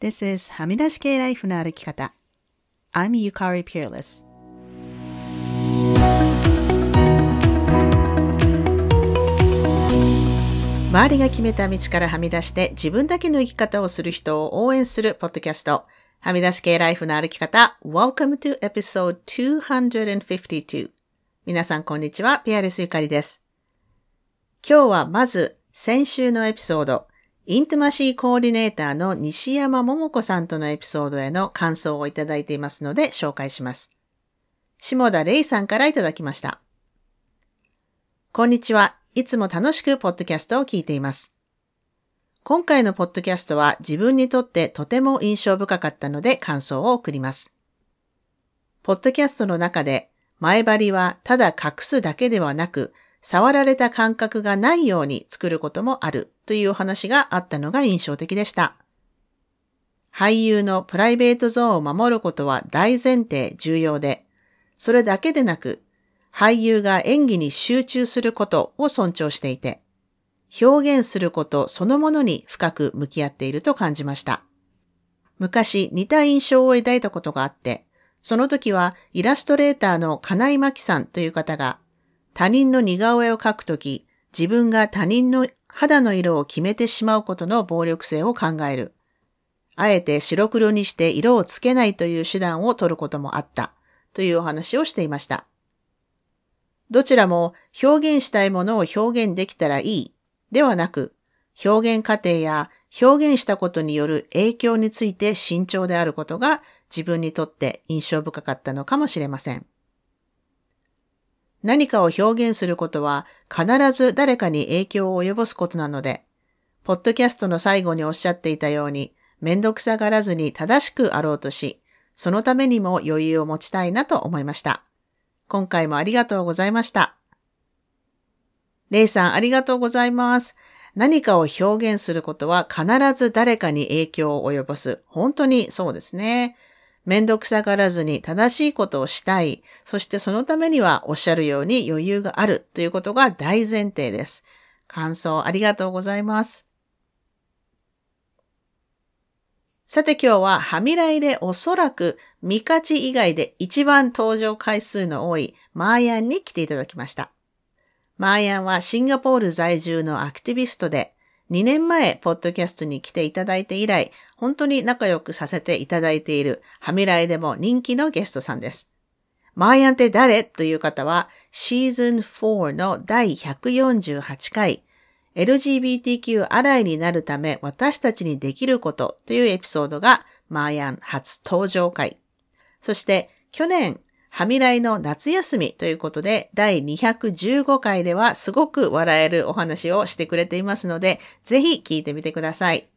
This is はみ出し系ライフの歩き方。I'm Yukari Peerless. 周りが決めた道からはみ出して自分だけの生き方をする人を応援するポッドキャスト。はみ出し系ライフの歩き方。Welcome to episode 252. 皆さんこんにちは。ピアレスゆかりです。今日はまず先週のエピソード、イントマシーコーディネーターの西山桃子さんとのエピソードへの感想をいただいていますので紹介します。下田玲さんからいただきました。こんにちは。いつも楽しくポッドキャストを聞いています。今回のポッドキャストは自分にとってとても印象深かったので感想を送ります。ポッドキャストの中で前張りはただ隠すだけではなく触られた感覚がないように作ることもあるというお話があったのが印象的でした。俳優のプライベートゾーンを守ることは大前提重要で、それだけでなく、俳優が演技に集中することを尊重していて、表現することそのものに深く向き合っていると感じました。昔似た印象を抱いたことがあって、その時はイラストレーターの金井真紀さんという方が他人の似顔絵を描くとき、自分が他人の肌の色を決めてしまうことの暴力性を考える。あえて白黒にして色をつけないという手段を取ることもあったというお話をしていました。どちらも表現したいものを表現できたらいいではなく、表現過程や表現したことによる影響について慎重であることが自分にとって印象深かったのかもしれません。何かを表現することは必ず誰かに影響を及ぼすことなので、ポッドキャストの最後におっしゃっていたように、めんどくさがらずに正しくあろうとし、そのためにも余裕を持ちたいなと思いました。今回もありがとうございました。レイさんありがとうございます。何かを表現することは必ず誰かに影響を及ぼす。本当にそうですね。めんどくさがらずに正しいことをしたい。そしてそのためにはおっしゃるように余裕があるということが大前提です。感想ありがとうございます。さて今日はハミライでおそらくミカチ以外で一番登場回数の多いマーヤンに来ていただきました。マーヤンはシンガポール在住のアクティビストで2年前、ポッドキャストに来ていただいて以来、本当に仲良くさせていただいている、ハミライでも人気のゲストさんです。マーヤンって誰？という方は、シーズン4の第148回、LGBTQ アライになるため私たちにできることというエピソードがマーヤン初登場回。そして去年はみらいの夏休みということで、第215回ではすごく笑えるお話をしてくれていますので、ぜひ聞いてみてください。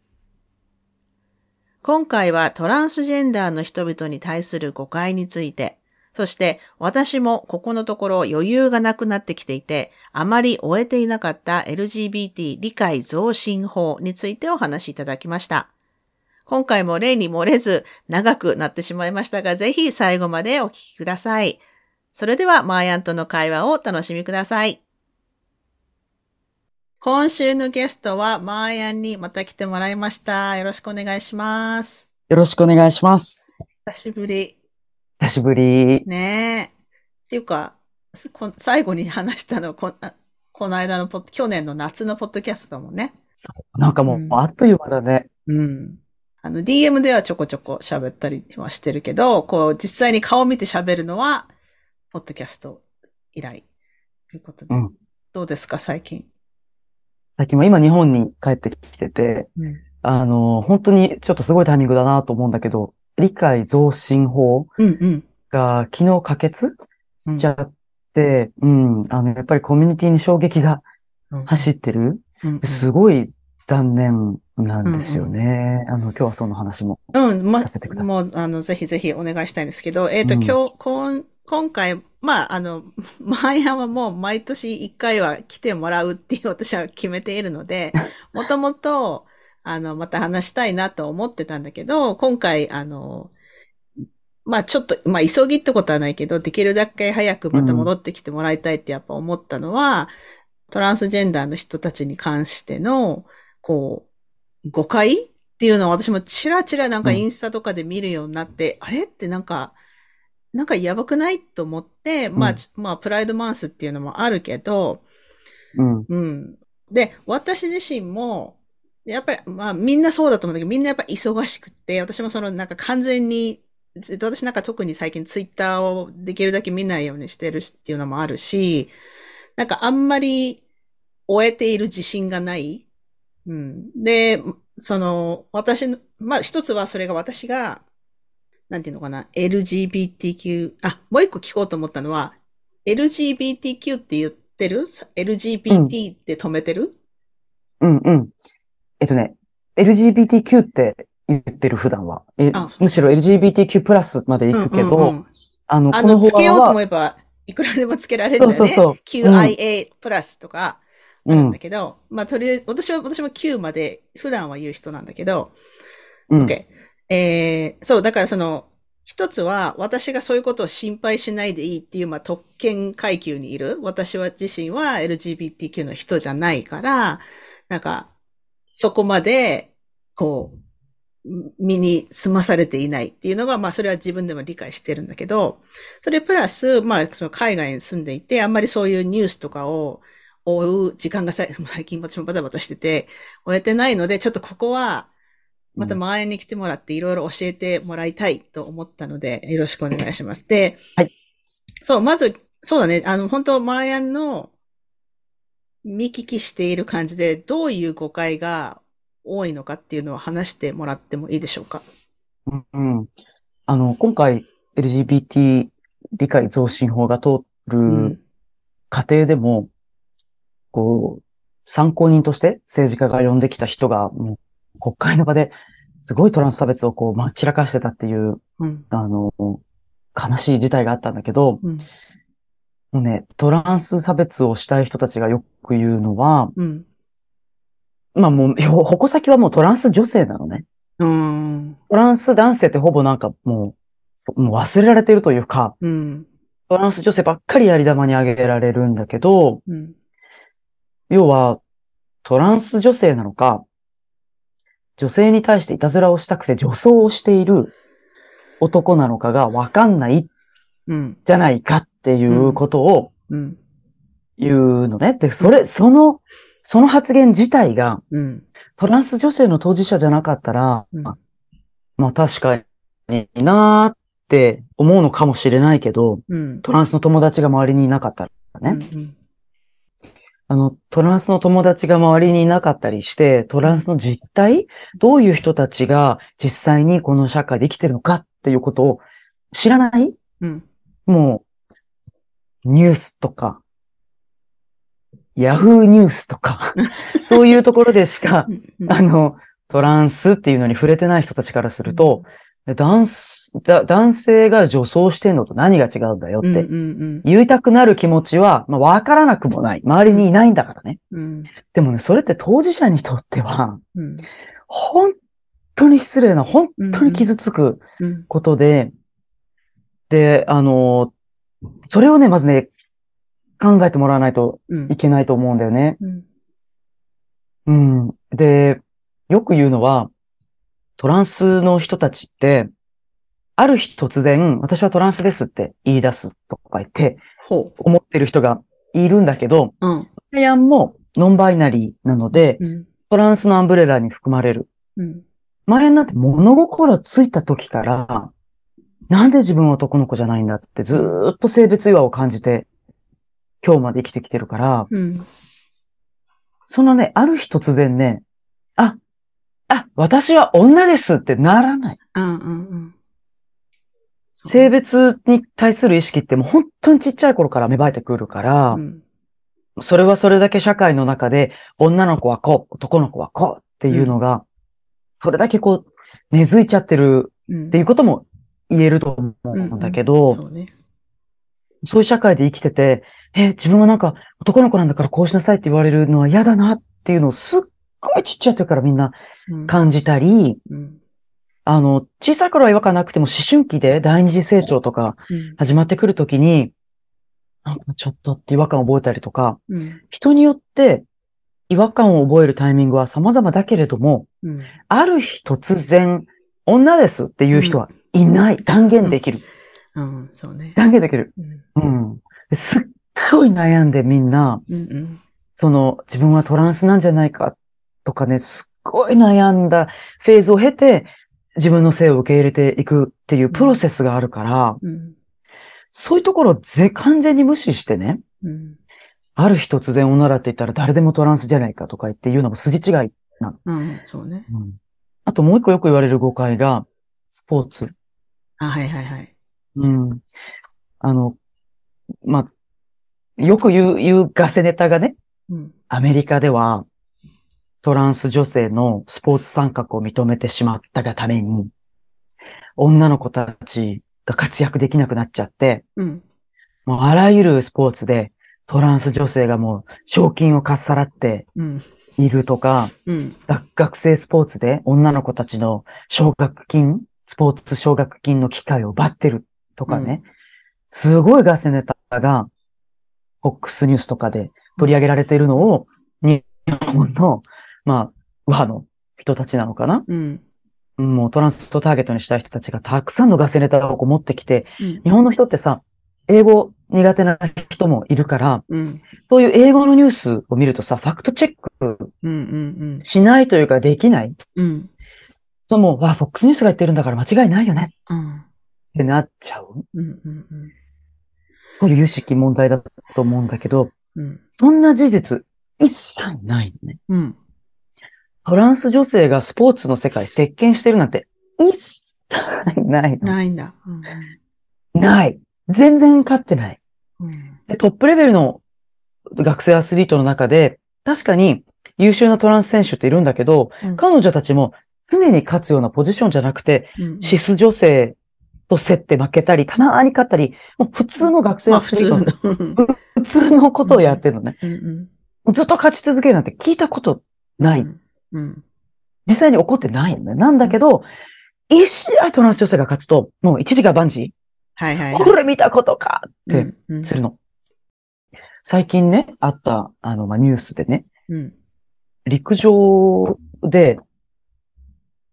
今回はトランスジェンダーの人々に対する誤解について、そして私もここのところ余裕がなくなってきていて、あまり終えていなかった LGBT 理解増進法についてお話しいただきました。今回も例に漏れず長くなってしまいましたが、ぜひ最後までお聞きください。それでは、マーヤンとの会話をお楽しみください。今週のゲストは、マーヤンにまた来てもらいました。よろしくお願いします。よろしくお願いします。久しぶり。久しぶり。ねえ。っていうか、最後に話したのこ、この間の去年の夏のポッドキャストもね。なんかもう、あっという間だね。うん。あの、DM ではちょこちょこ喋ったりはしてるけど、こう、実際に顔を見て喋るのは、ポッドキャスト以来。ということで。うん、どうですか、最近？最近は今日本に帰ってきてて、うん、あの、本当にちょっとすごいタイミングだなと思うんだけど、理解増進法が昨日可決しちゃって、うん、うん、あの、やっぱりコミュニティに衝撃が走ってる。すごい残念なんですよね。うんうん、あの、今日はその話もさせてください。うん、ま、もう、あの、ぜひぜひお願いしたいんですけど、えっ、ー、と、うん、今日、今、今回、まあ、あの、マイヤはもう毎年一回は来てもらうっていう私は決めているので、もともと、あの、また話したいなと思ってたんだけど、今回、あの、まあちょっと、まあ急ぎってことはないけど、できるだけ早くまた戻ってきてもらいたいってやっぱ思ったのは、トランスジェンダーの人たちに関しての、こう、誤解っっていうのを私もチラチラなんかインスタとかで見るようになって、うん、あれってなんか、なんかやばくない？と思って、まあ、まあ、プライドマンスっていうのもあるけど、うん。うん。で、私自身も、やっぱり、まあみんなそうだと思うんだけど、みんなやっぱ忙しくて、私もそのなんか完全に、私なんか特に最近ツイッターをできるだけ見ないようにしてるっていうのもあるし、なんかあんまり終えている自信がない。うん。で、その、私の、まあ一つはそれが私が、なんていうのかな、LGBTQ、あ、もう一個聞こうと思ったのは、LGBTQ って言ってる ?LGBT って止めてる、うん、うん。うんえっとね、LGBTQ って言ってる普段は。えむしろ LGBTQ プラスまで行くけど、うんうんうん、あの、このつけようと思えば、いくらでもつけられるんだよね。そうそうそう。QIA プラスとか、あるんだけど、うん、まあ、とりあえず、私は、私も Q まで普段は言う人なんだけど、うん、OK。えー、そう、だからその、一つは、私がそういうことを心配しないでいいっていう、まあ、特権階級にいる。私は自身は LGBTQ の人じゃないから、なんか、そこまで、こう、身に済まされていないっていうのが、まあそれは自分でも理解してるんだけど、それプラス、まあその海外に住んでいて、あんまりそういうニュースとかを追う時間が最近私もバタバタしてて、終えてないので、ちょっとここは、また前に来てもらっていろいろ教えてもらいたいと思ったので、よろしくお願いします。で、はい。そう、まず、そうだね、あの、本当マーヤンの見聞きしている感じで、どういう誤解が多いのかっていうのを話してもらってもいいでしょうか？うん、あの、今回 LGBT 理解増進法が通る過程でも、うん、こう、参考人として政治家が呼んできた人が、もう国会の場ですごいトランス差別をこう、ま散らかしてたっていう、うん、あの、悲しい事態があったんだけど、うん、もうね、トランス差別をしたい人たちがよく言うのは、うん、まあもう、矛先はもうトランス女性なのね。うん、トランス男性ってほぼなんかもう、もう忘れられてるというか、うん、トランス女性ばっかりやり玉にあげられるんだけど、うん、要は、トランス女性なのか、女性に対していたずらをしたくて女装をしている男なのかがわかんないじゃないかっていうことを言うのね。で、それ、その、その発言自体が、トランス女性の当事者じゃなかったら、まあ確かになーって思うのかもしれないけど、トランスの友達が周りにいなかったらね。あの、トランスの友達が周りにいなかったりして、トランスの実態どういう人たちが実際にこの社会で生きてるのかっていうことを知らない、うん、もう、ニュースとか、ヤフーニュースとか、そういうところでしか、あの、トランスっていうのに触れてない人たちからすると、男男性が女装してんのと何が違うんだよって言いたくなる気持ちは、まあ、わからなくもない。周りにいないんだからね。うん、でもね、それって当事者にとっては、本当に失礼な、本当に傷つくことで、で、あの、それをね、まずね、考えてもらわないといけないと思うんだよね。うん。うん、で、よく言うのは、トランスの人たちって、ある日突然、私はトランスですって言い出すとか言って、思ってる人がいるんだけど、うん。ヤンもノンバイナリーなので、うん、トランスのアンブレラに含まれる。うん。前になって物心ついた時から、なんで自分は男の子じゃないんだってずーっと性別違和を感じて、今日まで生きてきてるから、うん、そのね、ある日突然ね、あ、あ、私は女ですってならない。うんうんうん、性別に対する意識ってもう本当にちっちゃい頃から芽生えてくるから、うん、それはそれだけ社会の中で女の子はこう、男の子はこうっていうのが、それだけこう根付いちゃってるっていうことも言えると思うんだけど、うんうん、そうね、そういう社会で生きてて、え、自分はなんか男の子なんだからこうしなさいって言われるのは嫌だなっていうのをすっごいちっちゃい時からみんな感じたり、うん、あの、小さい頃は違和感なくても思春期で第二次成長とか始まってくるときに、なんかちょっとって違和感を覚えたりとか、人によって違和感を覚えるタイミングは様々だけれども、うん、ある日突然、女ですっていう人はいない。うん、断言できる。うん、そうね。断言できる。うん。すっごい悩んでみんな、うんうん、その自分はトランスなんじゃないかとかね、すっごい悩んだフェーズを経て、自分の性を受け入れていくっていうプロセスがあるから、うん、そういうところをぜ完全に無視してね、うん、ある日突然女だって言ったら誰でもトランスじゃないかとか言って言うのも筋違いなの。うん、そうね。うん、あともう一個よく言われる誤解が、スポーツ。あ、はいはいはい。うん。あの、まあ、よく言う、言うガセネタがね、うん、アメリカでは、トランス女性のスポーツ参画を認めてしまったがために、女の子たちが活躍できなくなっちゃって、うん、もうあらゆるスポーツでトランス女性がもう賞金をかっさらっているとか、うん、学生スポーツで女の子たちの奨学金、スポーツ奨学金の機会を奪ってるとかね、うん、すごいガセネタが、フォックスニュースとかで取り上げられているのを、日本のまあ、右派の人たちなのかな、うん、もうトランストターゲットにしたい人たちがたくさんのガセネタを持ってきて、うん、日本の人ってさ、英語苦手な人もいるから、うん、そういう英語のニュースを見るとさ、ファクトチェックしないというかできない？うん、ともう、わ、フォックスニュースが言ってるんだから間違いないよね。うん、ってなっちゃう。うんうんうん、そういう有識問題だと思うんだけど、うん、そんな事実一切ないね。うん、トランス女性がスポーツの世界席巻してるなんて。一切ないないんだ、うん、ない。全然勝ってない、うん、で。トップレベルの学生アスリートの中で、確かに優秀なトランス選手っているんだけど、うん、彼女たちも常に勝つようなポジションじゃなくて、うん、シス女性と競って負けたり、たまに勝ったり、もう普通の学生アスリート、まあ、普通のことをやってるのね、うんうん。ずっと勝ち続けるなんて聞いたことない。うん。実際に起こってないんだよ。なんだけど、一試合トランス女性が勝つと、もう一時が万事？はいはい、はい、これ見たことかってするの。うんうん、最近ね、あった、あの、まあ、ニュースでね、うん、陸上で、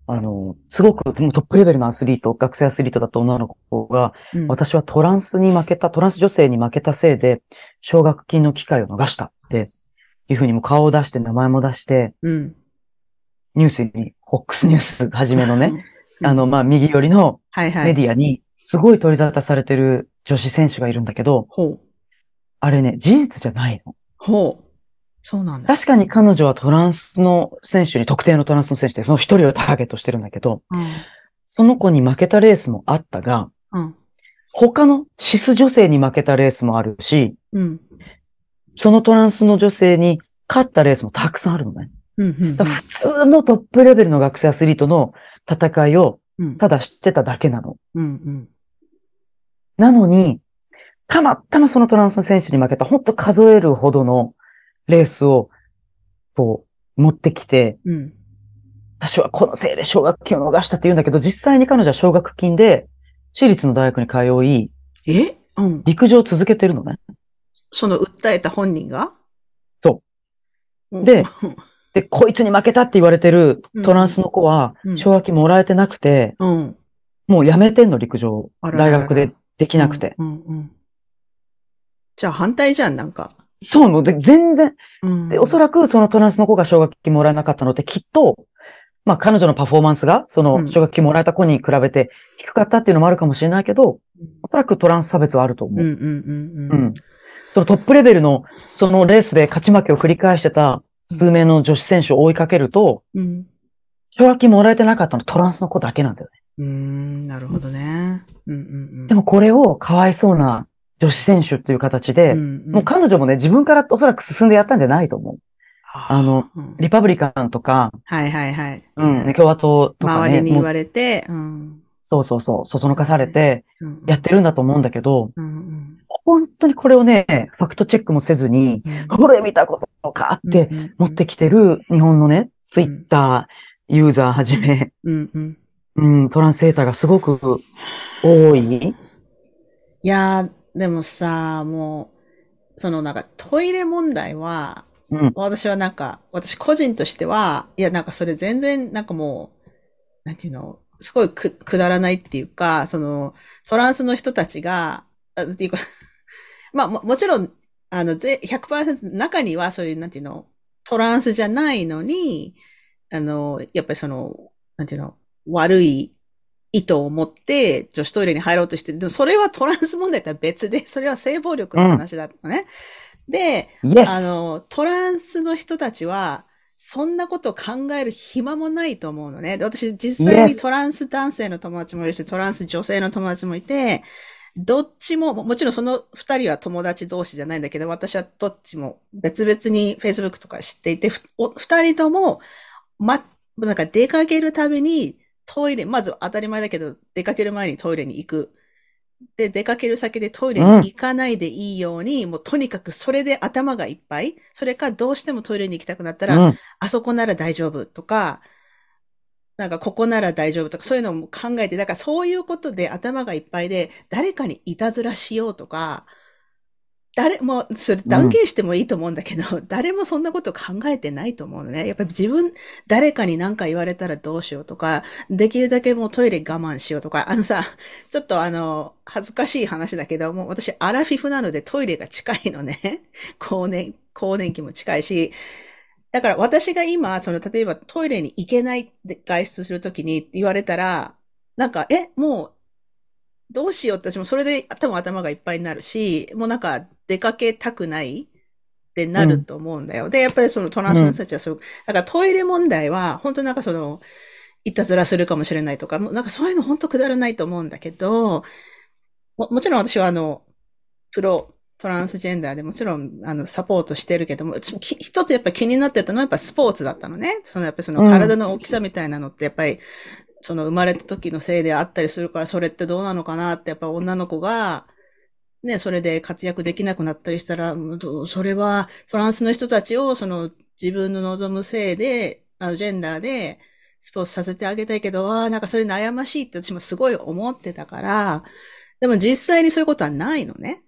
あの、すごくトップレベルのアスリート、学生アスリートだった女の子が、うん、私はトランスに負けた、トランス女性に負けたせいで、奨学金の機会を逃したっていうふうにも顔を出して名前も出して、うん、ニュースに、フォックスニュースはじめのね、あの、まあ、右寄りのメディアに、すごい取り沙汰されてる女子選手がいるんだけど、あれね、事実じゃないの。ほう。そうなんだ。確かに彼女はトランスの選手に、特定のトランスの選手で、その一人をターゲットしてるんだけど、うん、その子に負けたレースもあったが、うん、他のシス女性に負けたレースもあるし、うん、そのトランスの女性に勝ったレースもたくさんあるのね。普通のトップレベルの学生アスリートの戦いをただ知ってただけなの。うんうん、なのに、たまたまそのトランスの選手に負けた、ほんと数えるほどのレースを、こう、持ってきて、うん、私はこのせいで奨学金を逃したって言うんだけど、実際に彼女は奨学金で、私立の大学に通い、え？うん。陸上を続けてるのね。その訴えた本人が？そう。で、で、こいつに負けたって言われてるトランスの子は、奨学金もらえてなくて、うん、もう辞めてんの、陸上。大学でできなくて。うんうん、じゃあ反対じゃん、なんか。そうので、全然、うん、で、おそらくそのトランスの子が奨学金もらえなかったのって、きっと、まあ彼女のパフォーマンスが、その奨学金もらえた子に比べて低かったっていうのもあるかもしれないけど、おそらくトランス差別はあると思う。うんうんうんうん。うん。そのトップレベルの、そのレースで勝ち負けを繰り返してた数名の女子選手を追いかけると、うん。奨学金もらえてなかったのトランスの子だけなんだよね。うん、なるほどね。うんうんうん、でもこれをかわいそうな女子選手っていう形で、うんうん、もう彼女もね、自分からおそらく進んでやったんじゃないと思う。あの、うん、リパブリカンとか、はいはいはい。うん、共和党とかね。周りに言われて、うん、そうそうそう、そそのかされて、やってるんだと思うんだけど、うんうん、本当にこれをね、ファクトチェックもせずに、うん、これ見たことかって持ってきてる日本のね、ツイッターユーザーはじめ、うんうん。うん、トランスレーターがすごく多い？いやー、でもさ、もう、そのなんかトイレ問題は、うん、私はなんか、私個人としては、いや、なんかそれ全然、なんかもう、なんていうの、すごいく、くだらないっていうか、その、トランスの人たちが、っていうか まあも、もちろん、あの、100%中にはそういう、なんていうの、トランスじゃないのに、あの、やっぱりその、なんていうの、悪い意図を持って女子トイレに入ろうとして、でもそれはトランス問題とは別で、それは性暴力の話だったね。うん、で、yes. あの、トランスの人たちは、そんなことを考える暇もないと思うのね。私、実際にトランス男性の友達もいるし、トランス女性の友達もいて、どっちも、もちろんその二人は友達同士じゃないんだけど、私はどっちも別々に Facebook とか知っていて、二人とも、ま、なんか出かけるたびにトイレ、まず当たり前だけど、出かける前にトイレに行く。で、出かける先でトイレに行かないでいいように、うん、もうとにかくそれで頭がいっぱい。それかどうしてもトイレに行きたくなったら、うん、あそこなら大丈夫とか、なんかここなら大丈夫とか、そういうのも考えて、だからそういうことで頭がいっぱいで、誰かにいたずらしようとか、誰も、それ断言してもいいと思うんだけど、うん、誰もそんなこと考えてないと思うのね。やっぱり自分、誰かに何か言われたらどうしようとか、できるだけもうトイレ我慢しようとか、あのさ、ちょっとあの、恥ずかしい話だけど、もう私アラフィフなのでトイレが近いのね。更年、更年期も近いし、だから私が今、その、例えばトイレに行けないで外出するときに言われたら、なんか、え、もうどうしようって私もそれで多分頭がいっぱいになるし、もうなんか出かけたくないってなると思うんだよ。うん、で、やっぱりそのトランスの人たちはそう、うん、だからトイレ問題は本当なんかその、いたずらするかもしれないとか、もうなんかそういうの本当くだらないと思うんだけど、ももちろん私はあの、プロトランスジェンダーでもちろん、あの、サポートしてるけども、一つやっぱ気になってたのはやっぱスポーツだったのね。そのやっぱその体の大きさみたいなのってやっぱり、その生まれた時のせいであったりするから、それってどうなのかなって、やっぱ女の子が、ね、それで活躍できなくなったりしたら、それはトランスの人たちを、その自分の望むせいで、あの、ジェンダーで、スポーツさせてあげたいけど、ああ、なんかそれ悩ましいって私もすごい思ってたから、でも実際にそういうことはないのね。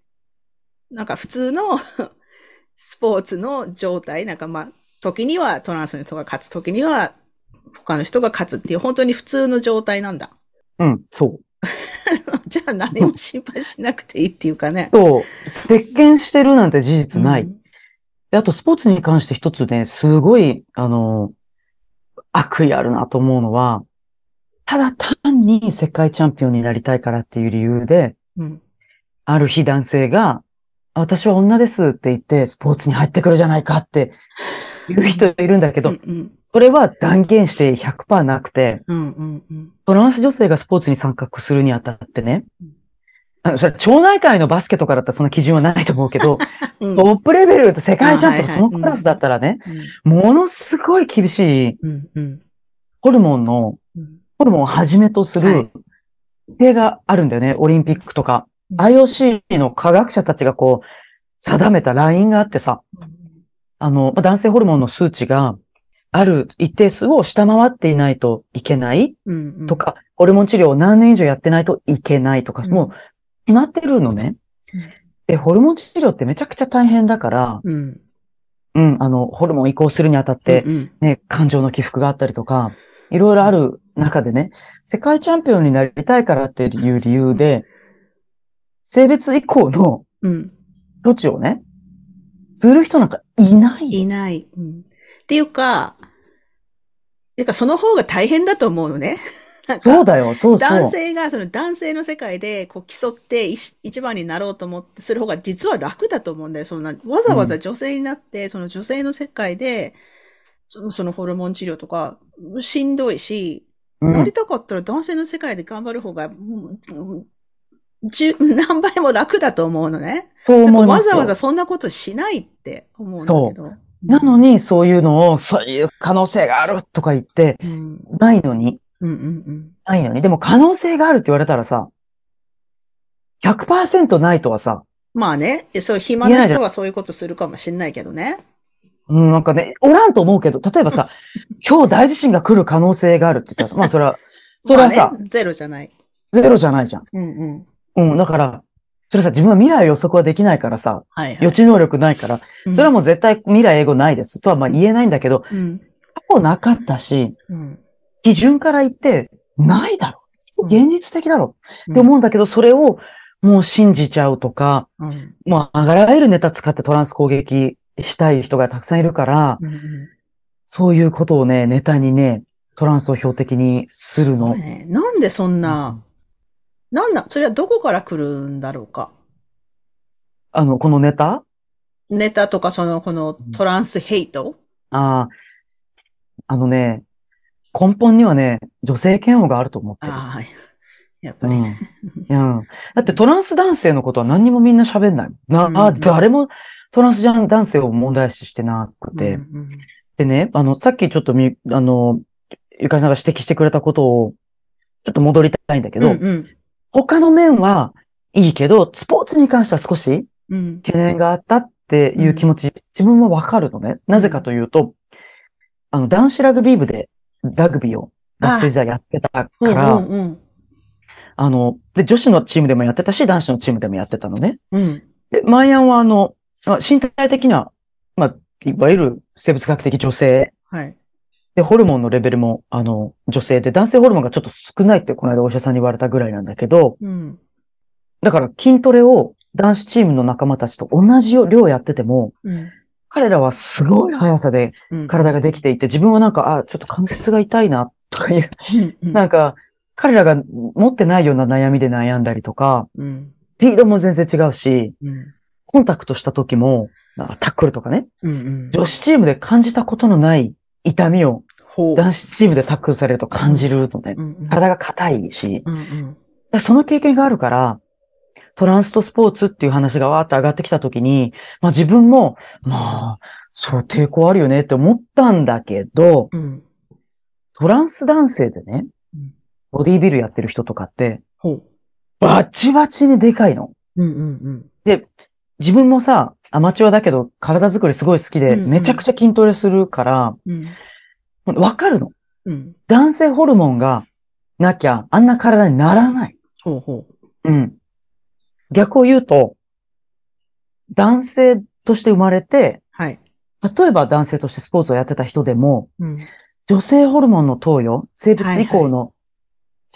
なんか普通の スポーツの状態、なんかまあ、時にはトランスの人が勝つ、時には他の人が勝つっていう本当に普通の状態なんだ。うん、そう。じゃあ何も心配しなくていいっていうかね。そう。鉄拳してるなんて事実ない。うん、あとスポーツに関して一つね、すごい、あの、悪意あるなと思うのは、ただ単に世界チャンピオンになりたいからっていう理由で、うん、ある日男性が、私は女ですって言ってスポーツに入ってくるじゃないかって言う人いるんだけど、うんうん、それは断言して100%なくて、うんうんうん、トランス女性がスポーツに参画するにあたってね、あのそれ町内会のバスケとかだったらその基準はないと思うけど、うん、トップレベルと世界チャンピオン、そのクラスだったらね、ものすごい厳しい、ホルモンの、ホルモンをはじめとする、定があるんだよね、オリンピックとか。IOC の科学者たちがこう、定めたラインがあってさ、あの、男性ホルモンの数値が、ある一定数を下回っていないといけないとか、うん。うん、ホルモン治療を何年以上やってないといけないとか、うん、もう決まってるのね。で、ホルモン治療ってめちゃくちゃ大変だから、うん、うん、あの、ホルモン移行するにあたって、ね、うんうん、感情の起伏があったりとか、いろいろある中でね、世界チャンピオンになりたいからっていう理由で、性別以降の処置をね、する人なんかいない。いない。うん、っていうか、てかその方が大変だと思うのね。そうだよ、そうそう。男性が、その男性の世界でこう競って一番になろうと思ってする方が実は楽だと思うんだよ。そんな、わざわざ女性になって、うん、その女性の世界で、そのそのホルモン治療とか、しんどいし、うん、なりたかったら男性の世界で頑張る方が、うん十、何倍も楽だと思うのね。そう思いますわざわざそんなことしないって思うんだけど。なのに、そういうのを、そういう可能性があるとか言って、うん、ないのに、うんうんうん。ないのに。でも可能性があるって言われたらさ、100%ないとはさ。まあね、そう、暇な人はそういうことするかもしんないけどね。うん、なんかね、おらんと思うけど、例えばさ、今日大地震が来る可能性があるって言ったらさ、まあそれは、それはさ、ね、ゼロじゃない。ゼロじゃないじゃん。うんうん。うん、だから、それさ、自分は未来予測はできないからさ、はいはい、予知能力ないから、それはもう絶対未来英語ないです、とはまあ言えないんだけど、うん、過去なかったし、うん、基準から言ってないだろう。現実的だろう、って思うんだけど、それをもう信じちゃうとか、うん、もうあらゆるネタ使ってトランス攻撃したい人がたくさんいるから、うんうん、そういうことをね、ネタにね、トランスを標的にするの。ね、なんでそんな、なんだ、それはどこから来るんだろうか？あの、このネタ？ネタとか、その、このトランスヘイト、うん、ああ、あのね、根本にはね、女性嫌悪があると思ってる。ああ、やっぱり、うん。うん。だってトランス男性のことは何にもみんな喋んない。な、うん、あ、誰もトランス男性を問題視してなくて。うんうん、でね、あの、さっきちょっとみ、あの、ゆかりさんが指摘してくれたことを、ちょっと戻りたいんだけど、うんうん、他の面はいいけど、スポーツに関しては少し懸念があったっていう気持ち、うん、自分はわかるのね。なぜかというと、あの、男子ラグビー部でラグビーを学生時代やってたから、うんうんうん、あの、で、女子のチームでもやってたし、男子のチームでもやってたのね。うん、で、マイアンはあの、身体的には、まあ、いわゆる生物学的女性。はい。で、ホルモンのレベルも、あの、女性で、男性ホルモンがちょっと少ないってこの間お医者さんに言われたぐらいなんだけど、うん、だから筋トレを男子チームの仲間たちと同じ量やってても、うん、彼らはすごい速さで体ができていて、自分はなんか、あ、ちょっと関節が痛いな、とかいう、なんか、彼らが持ってないような悩みで悩んだりとか、うん、スピードも全然違うし、うん、コンタクトした時も、タックルとかね、うんうん、女子チームで感じたことのない痛みを男子チームでタックルされると感じるので、うんうん、体が硬いし、うんうん、その経験があるから、トランストスポーツっていう話がわーって上がってきたときに、まあ自分も、まあ、そう抵抗あるよねって思ったんだけど、うん、トランス男性でね、ボディービルやってる人とかって、バチバチにでかいの。うんうんうん、で、自分もさ、アマチュアだけど体作りすごい好きで、めちゃくちゃ筋トレするから、わ、うん、かるの、うん。男性ホルモンがなきゃ、あんな体にならない。ほうほう。うん。逆を言うと、男性として生まれて、はい。例えば男性としてスポーツをやってた人でも、うん、女性ホルモンの投与、生物以降の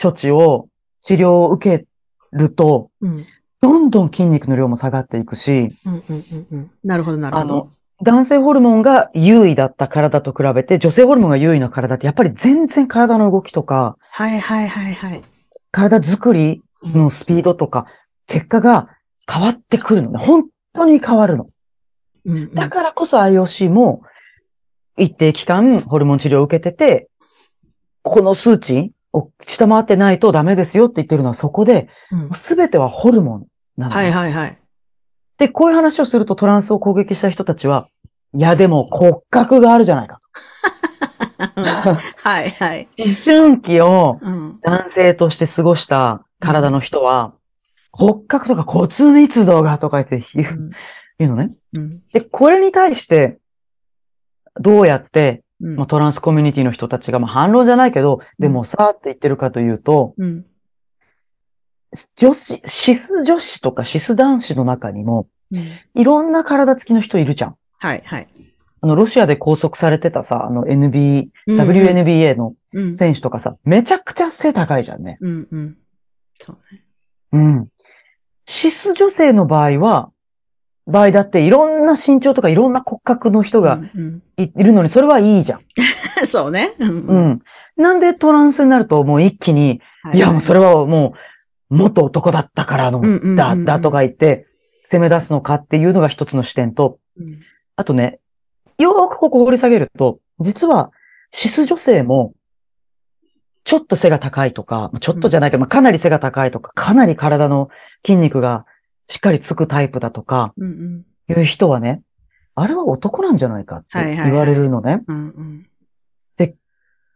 処置を、治療を受けると、うん、どんどん筋肉の量も下がっていくし、うんうんうんうん、なるほど、なるほど。あの、男性ホルモンが優位だった体と比べて、女性ホルモンが優位な体ってやっぱり全然体の動きとか、はいはいはいはい。体作りのスピードとか、結果が変わってくるのね。本当に変わるの。うんうん、だからこそ IOC も一定期間ホルモン治療を受けてて、この数値を下回ってないとダメですよって言ってるのはそこで、す、べ、てはホルモンなの、はいはいはい。で、こういう話をするとトランスを攻撃した人たちは、いやでも骨格があるじゃないか。はいはい。思春期を男性として過ごした体の人は、骨格とか骨密度がとか言って言う,、言うのね、うん。で、これに対して、どうやって、うん、まあ、トランスコミュニティの人たちが、まあ、反論じゃないけど、でもさって言ってるかというと、うん、女子、シス女子とかシス男子の中にも、うん、いろんな体つきの人いるじゃん。はい、はい。あの、ロシアで拘束されてたさ、あの NB、うんうん、WNBA の選手とかさ、めちゃくちゃ背高いじゃんね。うんうん。そうね。うん。シス女性の場合は、場合だっていろんな身長とかいろんな骨格の人がい,、るのに、それはいいじゃん。そうね、うん、うん。なんでトランスになるともう一気に、はい、いやもうそれはもう元男だったからの、だ、だとか言って攻め出すのかっていうのが一つの視点と、うん、あとね、よーくここ掘り下げると、実はシス女性もちょっと背が高いとか、ちょっとじゃないけど、まあ、かなり背が高いとか、かなり体の筋肉がしっかりつくタイプだとか、いう人はね、あれは男なんじゃないかって言われるのね。で、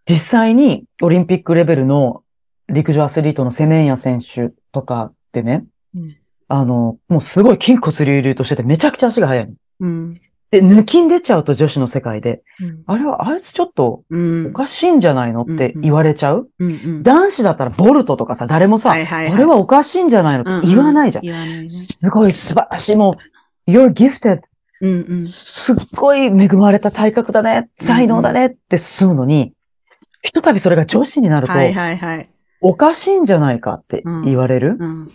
実際にオリンピックレベルの陸上アスリートのセメンヤ選手とかってね、うん、あの、もうすごい筋骨隆々としててめちゃくちゃ足が速い。うん、で、抜きん出ちゃうと女子の世界で、うん、あれはあいつちょっとおかしいんじゃないのって言われちゃう、うんうん、男子だったらボルトとかさ、誰もさ、はいはいはい、あれはおかしいんじゃないのって言わないじゃん。うんうんね、すごい素晴らしい、もう、you're gifted. うんうん、すっごい恵まれた体格だね、才能だねって進むのに、ひとたびそれが女子になると、はいはいはい、おかしいんじゃないかって言われる、うんうん、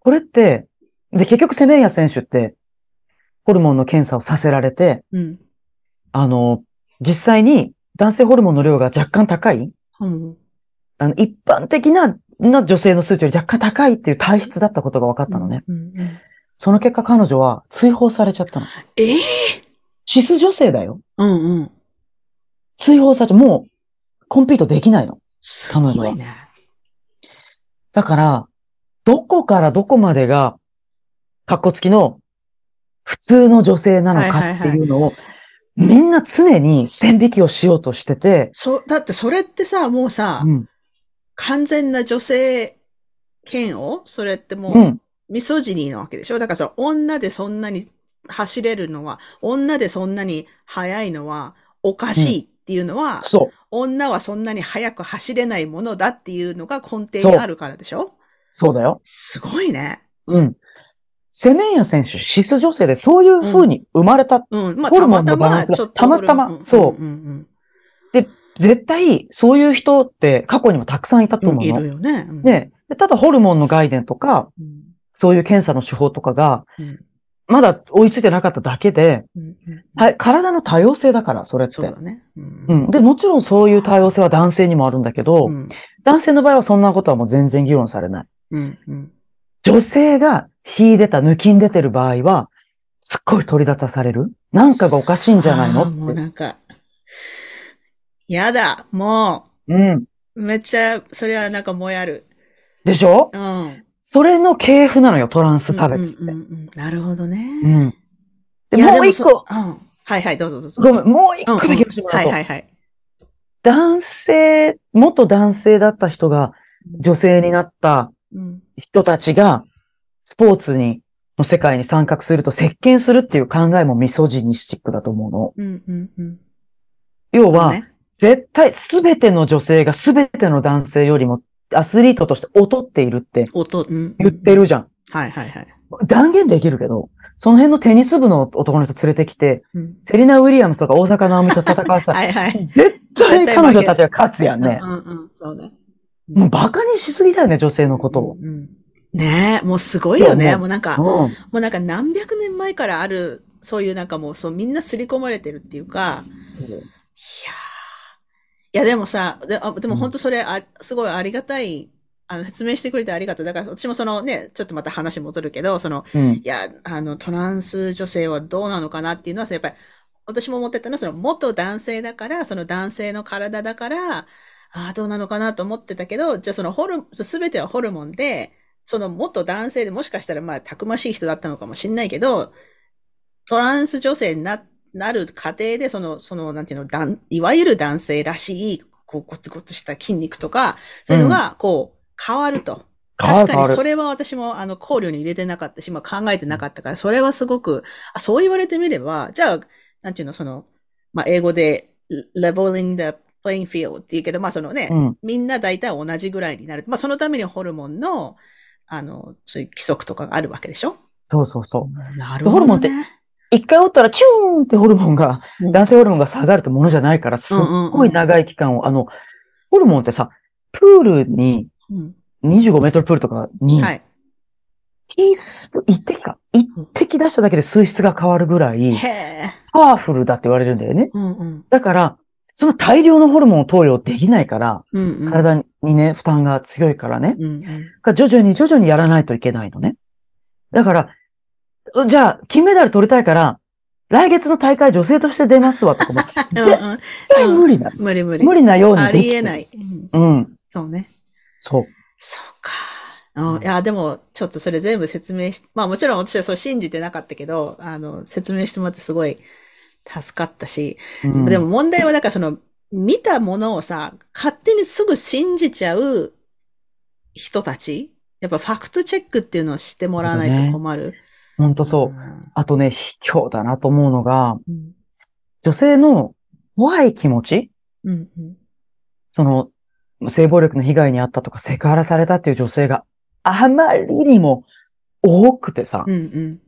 これって、で、結局セメンヤ選手って、ホルモンの検査をさせられて、うん、あの、実際に男性ホルモンの量が若干高い、うん、あの一般的なな女性の数値より若干高いっていう体質だったことが分かったのね。その結果彼女は追放されちゃったの。え？えー、シス女性だよ。うんうん。追放されちゃう。もう、コンピートできないの。彼女は。ね、だから、どこからどこまでが、格好付きの普通の女性なのかっていうのを、みんな常に線引きをしようとしてて。そう、だってそれってさ、もうさ、うん、完全な女性嫌悪それってもう、うん、ミソジニーなわけでしょ？だからさ、女でそんなに走れるのは、女でそんなに速いのはおかしいっていうのは、うん、そう。女はそんなに速く走れないものだっていうのが根底にあるからでしょ？そうだよ。すごいね。うん。セメンヤ選手、シス女性でそういう風に生まれた、うん、まあ、ホルモンのバランスがたまたま、そう、で、絶対そういう人って過去にもたくさんいたと思うの。いるよね。ねただホルモンの概念とか、そういう検査の手法とかが、まだ追いついてなかっただけで、はい、体の多様性だから、それって。そうだね、うん。で、もちろんそういう多様性は男性にもあるんだけど、男性の場合はそんなことはもう全然議論されない。女性が秀でた、抜きん出てる場合は、すっごい取り立たされるなんかがおかしいんじゃないのもうなんか、やだ、もう。うん。めっちゃ、それはなんかもやる。でしょ？うん。それの系譜なのよ、トランス差別って。うんうんうん、なるほどね。うん。で、もう一個、うん。はいはい、どうぞどうぞ。ごめん、もう一個だけ教えてもらうと、うんうん。はいはいはい。男性、元男性だった人が女性になった人たちが、スポーツに、の世界に参画すると、席巻するっていう考えもミソジニスティックだと思うの。うんうんうん、要は、ね、絶対すべての女性がすべての男性よりもアスリートとして劣っているって言ってるじゃん。はいはいはい。断言できるけど、その辺のテニス部の男の人連れてきて、うん、セリナ・ウィリアムスとか大坂直美と戦わせたら、はいはい、絶対彼女たちが勝つやんね。うんうん、そうね。もうバカにしすぎだよね、女性のことを。うんうんねえ、もうすごいよね。もうなんか、もうなんか何百年前からある、そういうなんかもう、そうみんな刷り込まれてるっていうか、いやいやでもさ、ででも本当それあ、すごいありがたい、あの、説明してくれてありがとう。だから私もそのね、ちょっとまた話戻るけど、その、うん、いや、あの、トランス女性はどうなのかなっていうのは、やっぱり、私も思ってたのは、その、元男性だから、その男性の体だから、ああ、どうなのかなと思ってたけど、じゃあそのホル、すべてはホルモンで、その元男性でもしかしたらまあたくましい人だったのかもしれないけど、トランス女性にななる過程で、その、その、なんていうの、だんいわゆる男性らしい、こう、ゴツゴツした筋肉とか、そういうのが、こう、変わると。うん、確かにそれは私もあの考慮に入れてなかったし、まあ、考えてなかったから、それはすごく、あ、そう言われてみれば、じゃあ、なんていうの、その、まあ、英語で、leveling the playing field っていうけど、まあそのね、うん、みんな大体同じぐらいになる。まあそのためにホルモンの、あの、そういう規則とかがあるわけでしょ？そうそうそう。なるほど、ね、ホルモンって、一回おったらチューンってホルモンが、うん、男性ホルモンが下がるってものじゃないから、すっごい長い期間を、あの、ホルモンってさ、プールに、25メートルプールとかに、はい、ティースプーン、一滴か。一滴出しただけで水質が変わるぐらい、パワフルだって言われるんだよね。うんうん、だから、その大量のホルモンを投与できないから、うんうん、体にね、負担が強いからね、うんうん、徐々に徐々にやらないといけないのね。だから、じゃあ、金メダル取りたいから、来月の大会女性として出ますわとかも、絶対無理な、無理無理。無理なようにありえない。うん。そうね。そう。そうか。うん、いや、でも、ちょっとそれ全部説明し、まあもちろん私はそう信じてなかったけど、あの、説明してもらってすごい助かったし、うん、でも問題はだからその、見たものをさ、勝手にすぐ信じちゃう人たちやっぱファクトチェックっていうのをしてもらわないと困る。ほんとそう。あとね、卑怯だなと思うのが、うん、女性の怖い気持ち、うんうん、その、性暴力の被害に遭ったとか、セクハラされたっていう女性があまりにも多くてさ、うんうん、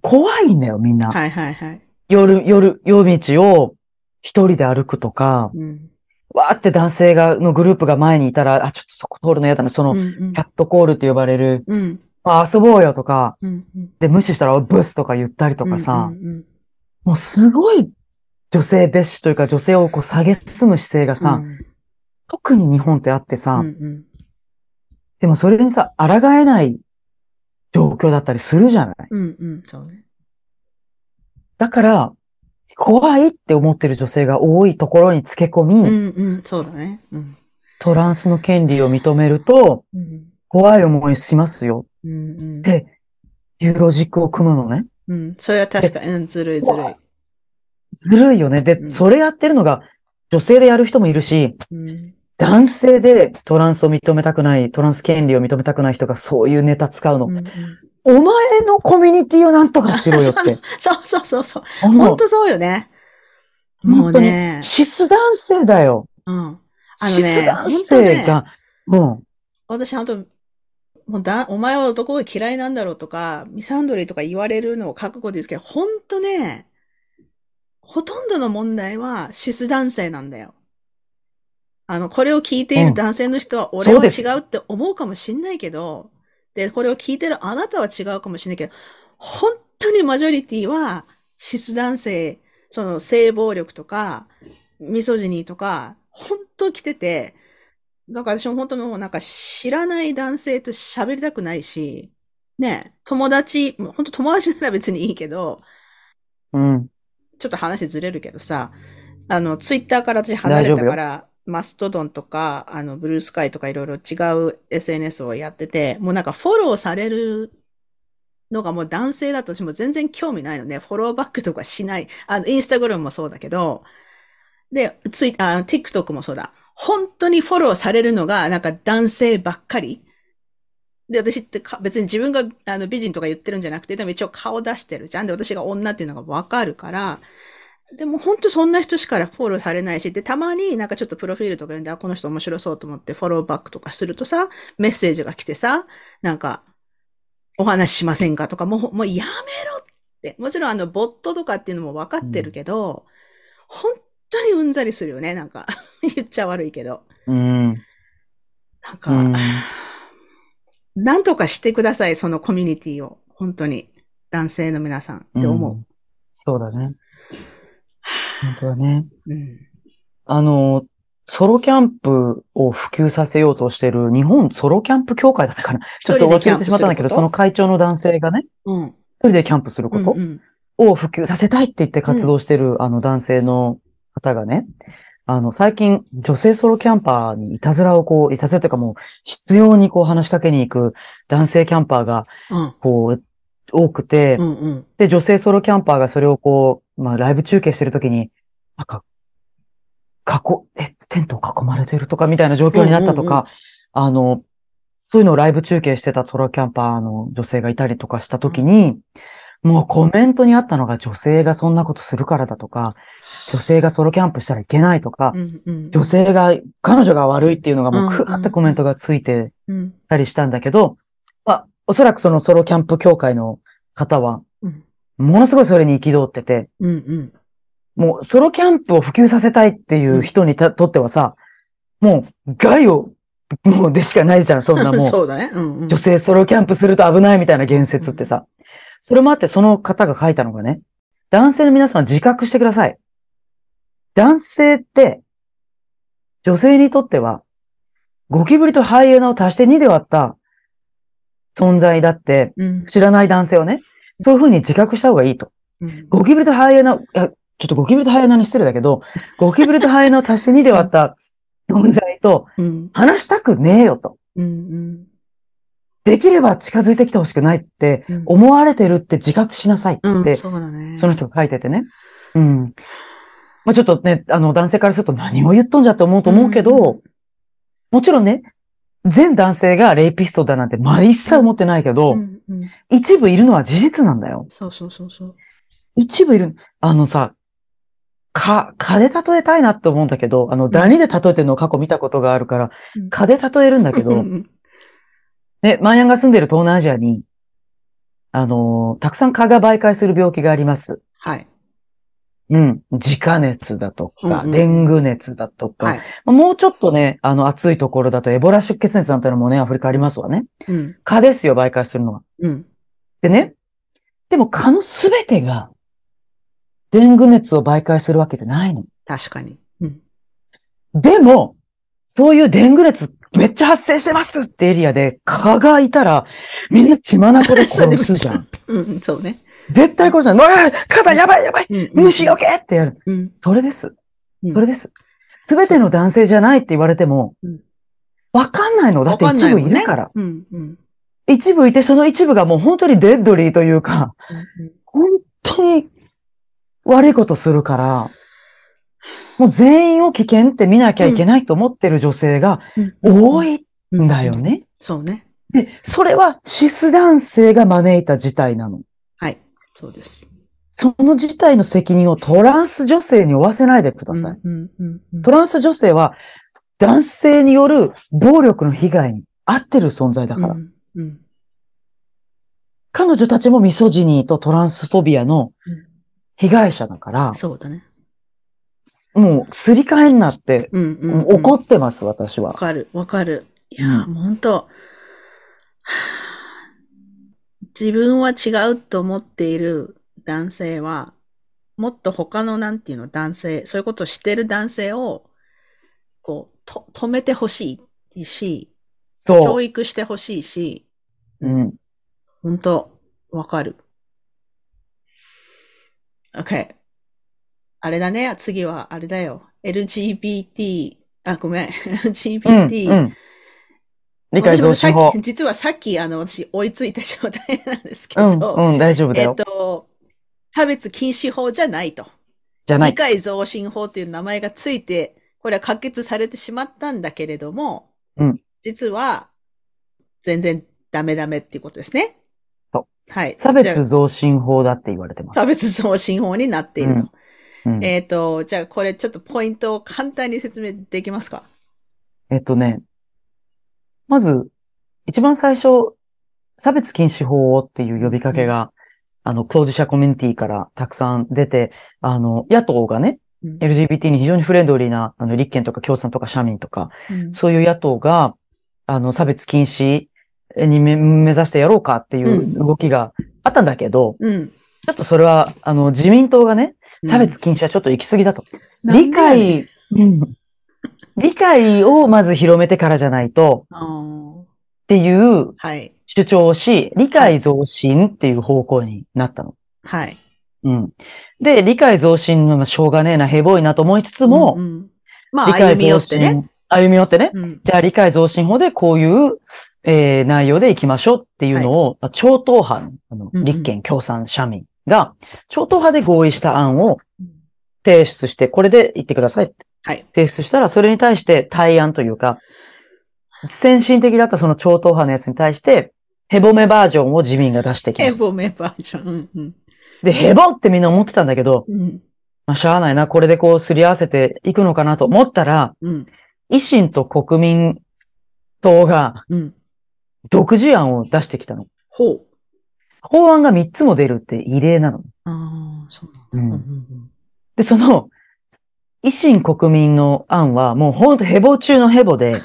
怖いんだよ、みんな。はいはいはい。夜、夜、夜道を一人で歩くとか、うん、わーって男性が、のグループが前にいたら、あ、ちょっとそこ通るの嫌だな、その、キャットコールって呼ばれる、うん、あ、遊ぼうよとか、うんうん、で、無視したらブスとか言ったりとかさ、うんうんうん、もうすごい女性蔑視というか女性をこう下げすむ姿勢がさ、うん、特に日本ってあってさ、うんうん、でもそれにさ、抗えない状況だったりするじゃない、うんうん、そうね。だから、怖いって思ってる女性が多いところにつけ込み、うんうん、そうだね、うん。トランスの権利を認めると、うん、怖い思いしますよ。うんうん、で、いうロジックを組むのね。うん、それは確かに、うん、ずるいずるい。ずるいよね。で、うん、それやってるのが女性でやる人もいるし、うん、男性でトランスを認めたくない、トランス権利を認めたくない人がそういうネタ使うの。うんうんお前のコミュニティをなんとかしろよって。そうそうそうそう。本当そうよね。もうね。シス男性だよ。うん。あのね、シス男性が、ね、うん。私、本当もうだ、お前は男が嫌いなんだろうとか、ミサンドリーとか言われるのを覚悟ですけど、本当ね、ほとんどの問題はシス男性なんだよ。あの、これを聞いている男性の人は、俺は違うって思うかもしんないけど、で、これを聞いてるあなたは違うかもしれないけど、本当にマジョリティは、シス男性、その性暴力とか、ミソジニーとか、本当来てて、だから私も本当のなんか知らない男性と喋りたくないし、ね、友達、本当友達なら別にいいけど、うん。ちょっと話ずれるけどさ、あの、ツイッターから私離れたから、マストドンとか、あの、ブルースカイとかいろいろ違う SNS をやってて、もうなんかフォローされるのがもう男性だと私も全然興味ないのね。フォローバックとかしない。あの、インスタグラムもそうだけど、で、ツイあ、TikTok もそうだ。本当にフォローされるのがなんか男性ばっかり。で、私って別に自分があの美人とか言ってるんじゃなくて、でも一応顔出してるじゃん。で、私が女っていうのがわかるから、でも本当そんな人しかフォローされないし、で、たまになんかちょっとプロフィールとか読んで、あ、この人面白そうと思ってフォローバックとかするとさ、メッセージが来てさ、なんか、お話ししませんかとか、もう、もうやめろって。もちろんあの、ボットとかっていうのも分かってるけど、うん、本当にうんざりするよね、なんか。言っちゃ悪いけど。うん。なんか、うん、なんとかしてください、そのコミュニティを。本当に。男性の皆さんって思う。うん、そうだね。本当だね。うん、あの、ソロキャンプを普及させようとしてる日本ソロキャンプ協会だったかなちょっと忘れてしまったんだけど、その会長の男性がね、うん、一人でキャンプすること？を普及させたいって言って活動してる、うん、あの男性の方がね、あの、最近女性ソロキャンパーにいたずらをこう、いたずらというかもう、執拗にこう話しかけに行く男性キャンパーが、こう、多くて、うんうん、で、女性ソロキャンパーがそれをこう、まあ、ライブ中継してるときに、なんか、囲、え、テントを囲まれてるとかみたいな状況になったとか、あの、そういうのをライブ中継してたソロキャンパーの女性がいたりとかしたときに、もうコメントにあったのが女性がそんなことするからだとか、女性がソロキャンプしたらいけないとか、うんうん、女性が、彼女が悪いっていうのがもうクワってコメントがついてたりしたんだけど、まあ、おそらくそのソロキャンプ協会の方は、ものすごいそれに憤ってて、うんうん、もうソロキャンプを普及させたいっていう人にとってはさ、もう害を、もうでしかないじゃん、そんなもう。そうだね、うんうん。女性ソロキャンプすると危ないみたいな言説ってさ。それもあってその方が書いたのがね、男性の皆さん自覚してください。男性って、女性にとっては、ゴキブリとハイエナを足して2で割った存在だって、知らない男性はね、うん、そういうふうに自覚した方がいいと。うん、ゴキブリとハイエナ、いや、ちょっとゴキブリとハイエナに失礼だけど、ゴキブリとハイエナを足して2で割った存在と、話したくねえよと。うんうんできれば近づいてきてほしくないって思われてるって自覚しなさいって、うんそね、その人が書いててね。うん。まあちょっとね、あの男性からすると何を言っとんじゃって思うと思うけど、うん、もちろんね、全男性がレイピストだなんて、まあ一切思ってないけど、うんうん、一部いるのは事実なんだよ。そうそうそうそう。一部いる。あのさ、か、蚊で例えたいなって思うんだけど、あの、ダニで例えてるのを過去見たことがあるから、蚊で例えるんだけど、ね、マーヤンが住んでる東南アジアに、あの、たくさん蚊が媒介する病気があります。はい。うん。自家熱だとか、うんうん、デング熱だとか、はい、もうちょっとね、あの、暑いところだとエボラ出血熱なんてのもね、アフリカありますわね。うん。蚊ですよ、媒介するのは。うん。でね、でも蚊のすべてが、デング熱を媒介するわけじゃないの。確かに。うん。でも、そういうデング熱めっちゃ発生してますってエリアで蚊がいたら、みんな血眼で 殺すじゃん。うん、そうね。絶対殺すじゃん。うわ肩やばいやばい、虫よけってやる。うん、それです。それです。すべての男性じゃないって言われても、わかんないの。だって一部いるから。うんうん、一部いて、その一部がもう本当にデッドリーというか、本当に悪いことするから、もう全員を危険って見なきゃいけないと思ってる女性が多いんだよね。そうね。で、それはシス男性が招いた事態なの。はい、そうです。その事態の責任をトランス女性に負わせないでください。トランス女性は男性による暴力の被害に遭ってる存在だから。うんうん、彼女たちもミソジニーとトランスフォビアの被害者だから。そうだね。もう、すり替えになって、うんうんうん、怒ってます、私は。わかる、わかる。いや、うん、本当自分は違うと思っている男性は、もっと他のなんていうの、男性、そういうことをしてる男性を、こう、と、止めてほしいし、そう。教育してほしいし、うん。本当わかる。OK。あれだね、次はあれだよ。LGBT、あ、ごめん。LGBT、うんうん理解増進法。実はさっき、あの、私、追いついた状態なんですけど。うん、うん、大丈夫だよ。えっと、差別禁止法じゃないと。じゃない。理解増進法という名前がついて、これは可決されてしまったんだけれども、うん。実は、全然ダメダメっていうことですね。そう。はい。差別増進法だって言われてます。差別増進法になっていると。うんうん、えっ、ー、と、じゃあこれちょっとポイントを簡単に説明できますか？えっとね、まず、一番最初、差別禁止法っていう呼びかけが、うん、あの、当事者コミュニティからたくさん出て、あの、野党がね、うん、LGBT に非常にフレンドリーな、あの、立憲とか共産とか社民とか、うん、そういう野党が、あの、差別禁止に目指してやろうかっていう動きがあったんだけど、ちょっとそれは、あの、自民党がね、差別禁止はちょっと行き過ぎだと。理解、理解をまず広めてからじゃないと、っていう主張をし、理解増進っていう方向になったの。はい。うん。で、理解増進のしょうがねえな、へぼいなと思いつつも、うんうん、まあ、歩み寄ってね。歩み寄ってね。うん、じゃあ、理解増進法でこういう、えー、内容でいきましょうっていうのを、はい、超党派の、立憲共産社民が、超党派で合意した案を提出して、これで言ってくださいって。はい。提出したら、それに対して対案というか、先進的だったその超党派のやつに対して、ヘボメバージョンを自民が出してきました。ヘボメバージョン。で、ヘボってみんな思ってたんだけど、うん、まあ、しゃあないな、これでこうすり合わせていくのかなと思ったら、うん、維新と国民党が、独自案を出してきたの。ほう。法案が3つも出るって異例なの。ああ、そうなんだ。うん、で、その、維新国民の案は、もうほんとヘボ中のヘボで、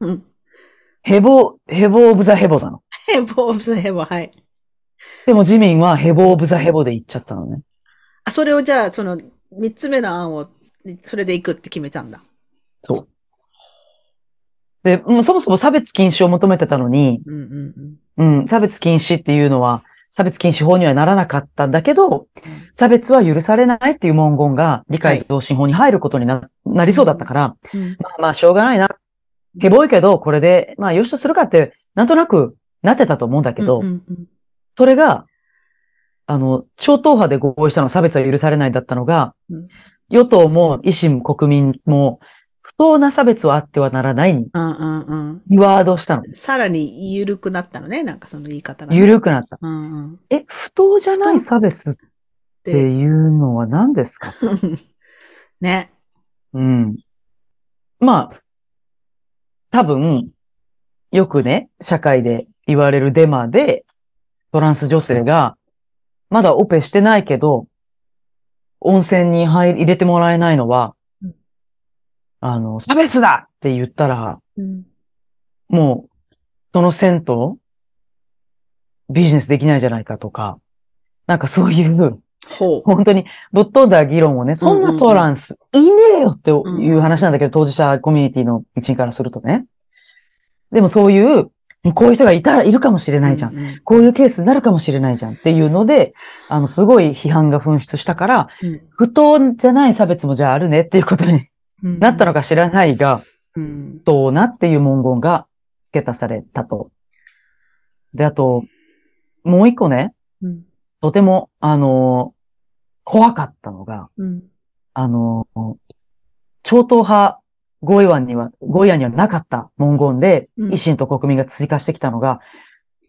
うん、ヘボ、ヘボオブザヘボなの。ヘボオブザヘボ、はい。でも自民はヘボオブザヘボで言っちゃったのね。あ、それをじゃあ、その、三つ目の案を、それで行くって決めたんだ。そう。で、もうそもそも差別禁止を求めてたのに、うんうんうん、うん、差別禁止っていうのは、差別禁止法にはならなかったんだけど、差別は許されないっていう文言が理解増進法に入ることにななりそうだったから、うん、まあまあしょうがないな。へぼいけど、これで、まあよしとするかって、なんとなくなってたと思うんだけど、うんうんうん、それが、あの、超党派で合意したのは差別は許されないだったのが、うん、与党も維新国民も、不当な差別はあってはならないに、うんうんうん。リワードしたの。さらに緩くなったのね、なんかその言い方が、ね。緩くなった。うんうん。え、不当じゃない差別ってで、いうのは何ですか？ね。うん。まあ、多分、よくね、社会で言われるデマで、トランス女性が、まだオペしてないけど、温泉に入入れてもらえないのはうん、あの、差別だって言ったら、うん。もう、その銭湯、ビジネスできないじゃないかとか、なんかそういう、ほう。本当にぶっ飛んだ議論をね、そんなトランスいねえよっていう話なんだけど、当事者コミュニティの一員からするとね。でもそういう、こういう人がいたらいるかもしれないじゃん。うんうんこういうケースになるかもしれないじゃんっていうので、あの、すごい批判が噴出したから、不当じゃない差別もじゃああるねっていうことにうんなったのか知らないが、うん。不当なっていう文言が付け足されたと。で、あと、もう一個ね、うん。とても、あの怖かったのが、うん。あの、超党派合意案には、合意案にはなかった文言で、うん維新と国民が追加してきたのが、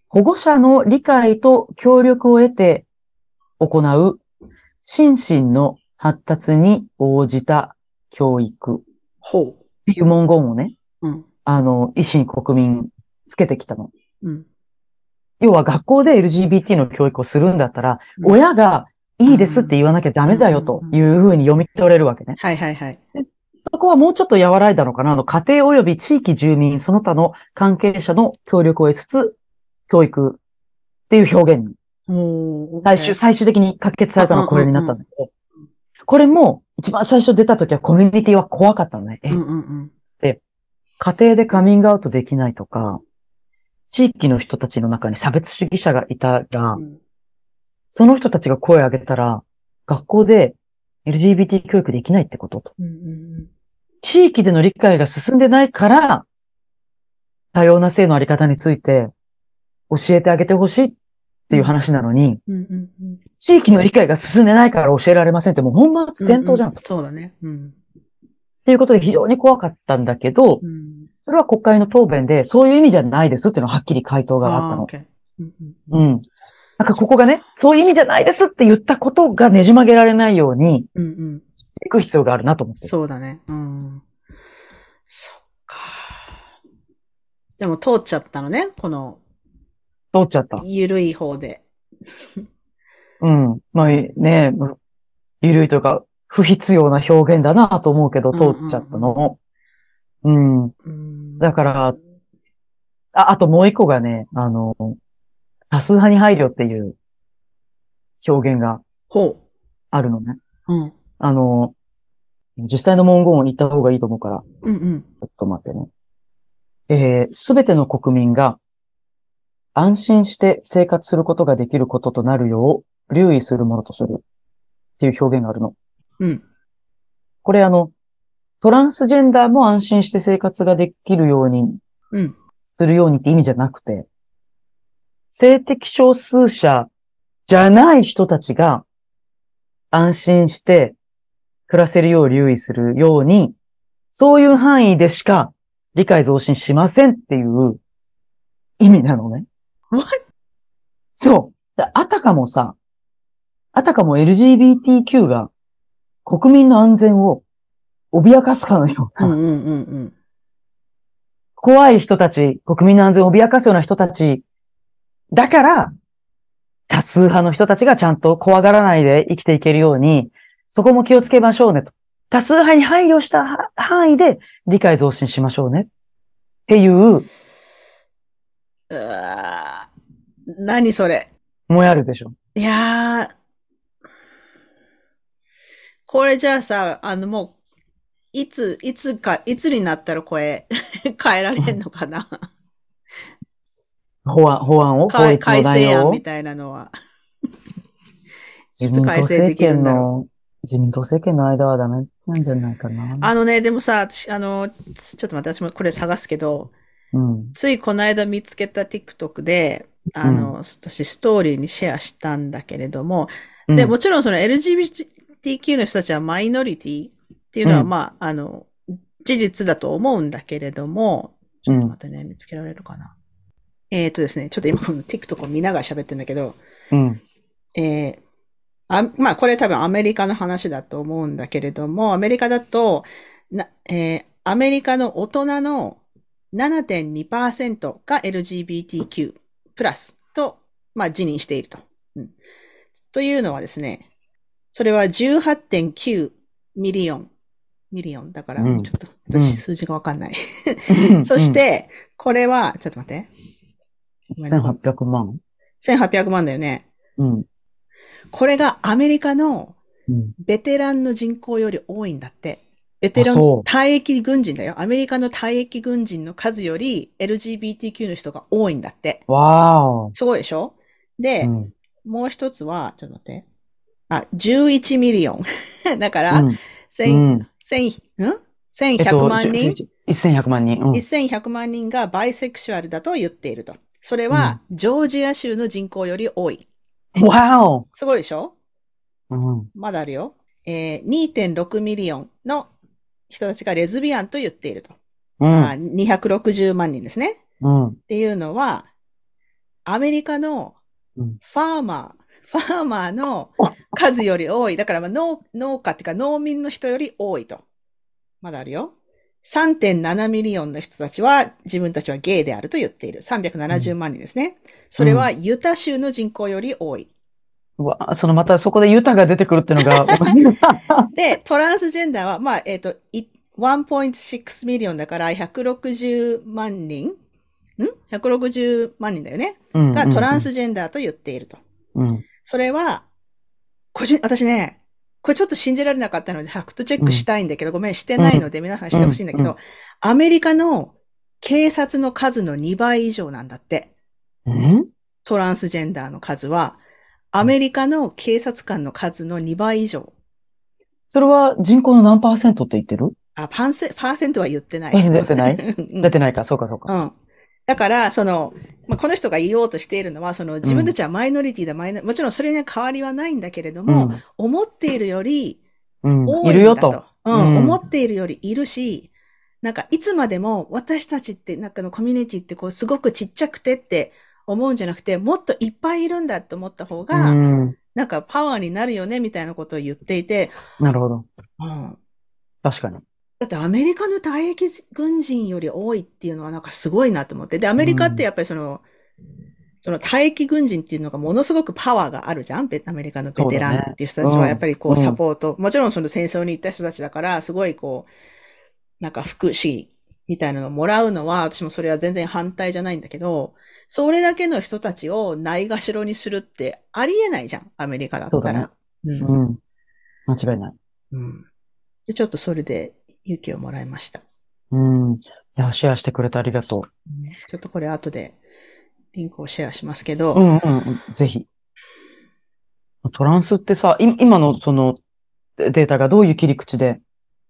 保護者の理解と協力を得て行う心身の発達に応じた教育っほていう文言をね、う。うん。あの、維新国民つけてきたの。うん。要は学校で LGBT の教育をするんだったら、うん親がいいですって言わなきゃダメだよというふうに読み取れるわけね。はいはいはい。そこはもうちょっと和らいだのかなあの、家庭及び地域住民、その他の関係者の協力を得つつ、教育っていう表現に、最終、最終的に可決されたのはこれになったんだけど、これも一番最初出た時はコミュニティは怖かったのね。えうんうんうん。家庭でカミングアウトできないとか、地域の人たちの中に差別主義者がいたら、うんその人たちが声を上げたら、学校で LGBT 教育できないってことと。うんうん地域での理解が進んでないから、多様な性のあり方について教えてあげてほしいっていう話なのに、うんうんうん地域の理解が進んでないから教えられませんってもう本末転倒じゃん。ううそうだね。うん。っていうことで非常に怖かったんだけど、うん。それは国会の答弁でそういう意味じゃないですっていうのははっきり回答があったーの。OK うんうんうん。なんかここがね、そういう意味じゃないですって言ったことがねじ曲げられないようにうんうん。いく必要があるなと思って。そうだね。うん。そっか。でも通っちゃったのね。この、通っちゃった。ゆるい方で。うん。まあね、ゆるいというか、不必要な表現だなと思うけど、通っちゃったの。うん。うんだから、あ、あともう一個がね、あの、多数派に配慮っていう表現がほあるのね。う。うん。あの、実際の文言を言った方がいいと思うから、うんうん。ちょっと待ってね。えすべての国民が安心して生活することができることとなるよう留意するものとするっていう表現があるの。うん。これあの、トランスジェンダーも安心して生活ができるようにうん。するようにって意味じゃなくて、性的少数者じゃない人たちが安心して暮らせるよう留意するように、そういう範囲でしか理解増進しませんっていう意味なのね。そう。であたかもさ、あたかも LGBTQ が国民の安全を脅かすかのような、うんうんうんうん。怖い人たち、国民の安全を脅かすような人たち、だから、多数派の人たちがちゃんと怖がらないで生きていけるように、そこも気をつけましょうねと。多数派に配慮したは範囲で理解増進しましょうね。っていう、う何それ。もやるでしょ。いやー。これじゃあさ、あのもう、いつ、いつか、いつになったらこれ、変えられんのかな？法案、法案を、法改正案み。たいなのは。自民党政権の、自民党政権の間はダメなんじゃないかな。あのね、でもさ、私あの、ちょっと待って、私もこれ探すけど、うん。ついこの間見つけた TikTok で、あの、私ストーリーにシェアしたんだけれども、うんで、もちろんその LGBTQ の人たちはマイノリティっていうのは、うんまあ、あの、事実だと思うんだけれども、ちょっと待ってね、見つけられるかな。えっ、ー、とですね、ちょっと今この TikTok を見ながら喋ってんだけど、うん。えー、あ、まあこれ多分アメリカの話だと思うんだけれども、アメリカだと、なえー、アメリカの大人の7.2%が LGBTQ プラスと、まあ、自認していると。うん。というのはですね、それは18.9 million。million だから、ちょっと、私数字がわかんない。うん、そして、これは、ちょっと待って。1800万 ?1800 万だよね。うん。これがアメリカのveteran の人口より多いんだって。 veteran、退役軍人だよ。アメリカの退役軍人の数より LGBTQ の人が多いんだって。わー。すごいでしょ？で、うん、もう一つは、ちょっと待って。あ、11 million。だから、うん、千、うん、千、ん ?1100 万人、えっと、?1100 万人。うん、1100万人がバイセクシュアルだと言っていると。それは、ジョージア州の人口より多い。わおすごいでしょ？うん。まだあるよ。えー、2.6 million の人たちがレズビアンと言っていると。うん、260万人ですね。うん。っていうのは、アメリカのファーマー、ファーマーの数より多い。だからまあ農農家っていうか農民の人より多いと。まだあるよ。3.7 million の人たちは自分たちはゲイであると言っている。370万人ですね。うん、それはユタ州の人口より多い。うわ、そのまたそこでユタが出てくるっていうのが。で、トランスジェンダーは、まあ、えっ、ー、と、1.6 million だから160万人ん ?160 万人だよね、がトランスジェンダーと言っていると。うん、それは、個人、私ね、これちょっと信じられなかったので、ファクトチェックしたいんだけど、うん、ごめん、してないので皆さんしてほしいんだけど、アメリカの警察の数の2倍以上なんだって。トランスジェンダーの数は、アメリカの警察官の数の2倍以上。それは人口の何パーセントって言ってる？あ、パンセ、パーセントは言ってない。出てない？出てないか、そうかそうか。うん。だから、その、まあ、この人が言おうとしているのは、その、自分たちはマイノリティだ、マイノ、もちろんそれに変わりはないんだけれども、うん、思っているより、多いんだと。うん、いるよと。うん、思っているよりいるし、なんか、いつまでも私たちって、なんかのコミュニティってこう、すごくちっちゃくてって思うんじゃなくて、もっといっぱいいるんだって思った方が、うん、なんかパワーになるよね、みたいなことを言っていて。なるほど。うん。確かに。だってアメリカの退役軍人より多いっていうのはなんかすごいなと思って。で、アメリカってやっぱりその、うん、その退役軍人っていうのがものすごくパワーがあるじゃんアメリカのベテランっていう人たちはやっぱりこうサポート、うん、もちろんその戦争に行った人たちだから、すごいこう、なんか福祉みたいなのをもらうのは、私もそれは全然反対じゃないんだけど、それだけの人たちをないがしろにするってありえないじゃん、アメリカだったら。うね、うん、うん。間違いない。うん。で、ちょっとそれで勇気をもらいました。うん。いや、シェアしてくれてありがとう。ちょっとこれ後でリンクをシェアしますけど。うんうんうん。ぜひ。トランスってさ、今のそのデータがどういう切り口で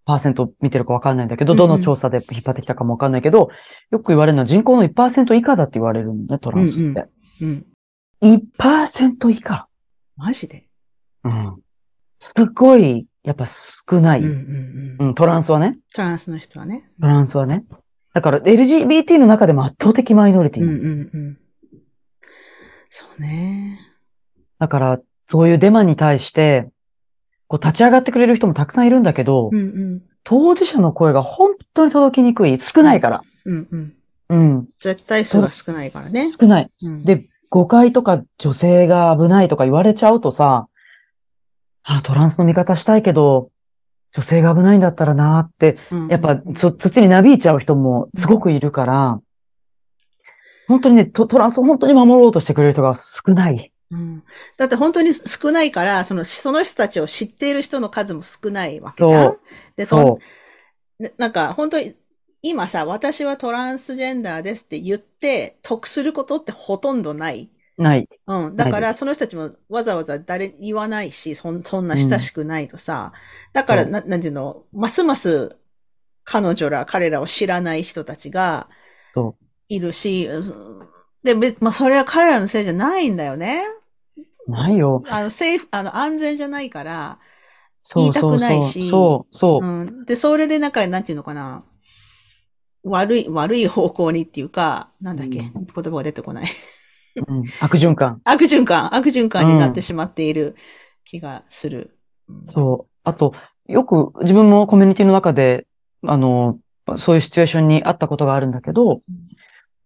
パーセント見てるかわかんないんだけど、どの調査で引っ張ってきたかもわかんないけど、よく言われるのは人口の1%以下だって言われるんだね、トランスって。うんうん、1%以下。マジで？うん。すごい、やっぱ少ない、うんうんうん、トランスはね。トランスの人はね。トランスはね。だから LGBT の中でも圧倒的マイノリティ。うんうんうん。そうね。だから、そういうデマに対して、こう立ち上がってくれる人もたくさんいるんだけど、うんうん、当事者の声が本当に届きにくい。少ないから。うんうん。うん。絶対数が少ないからね。少ない。うん、で、誤解とか女性が危ないとか言われちゃうとさ、あ、トランスの味方したいけど、女性が危ないんだったらなって、やっぱそ、そっちになびいちゃう人もすごくいるから、本当にねト、トランスを本当に守ろうとしてくれる人が少ない。うん、だって本当に少ないから、その、その人たちを知っている人の数も少ないわけじゃんで、そう。なんか本当に、今さ、私はトランスジェンダーですって言って、得することってほとんどない。ない。うん。だから、その人たちもわざわざ誰言わないし、そんそんな親しくないとさ。うん、だから、な、なんていうの、ますます彼女ら、彼らを知らない人たちが、いるし、で、まあ、それは彼らのせいじゃないんだよね。ないよ。あの、セーフ、あの、安全じゃないから、言いたくないし。そう、そう。うん。で、それでなんか、なんていうのかな。悪い、悪い方向にっていうか、なんだっけ、うん、言葉が出てこない。うん、悪循環。悪循環、悪循環になってしまっている気がする。うん、そう。あと、よく自分もコミュニティの中で、あの、そういうシチュエーションにあったことがあるんだけど、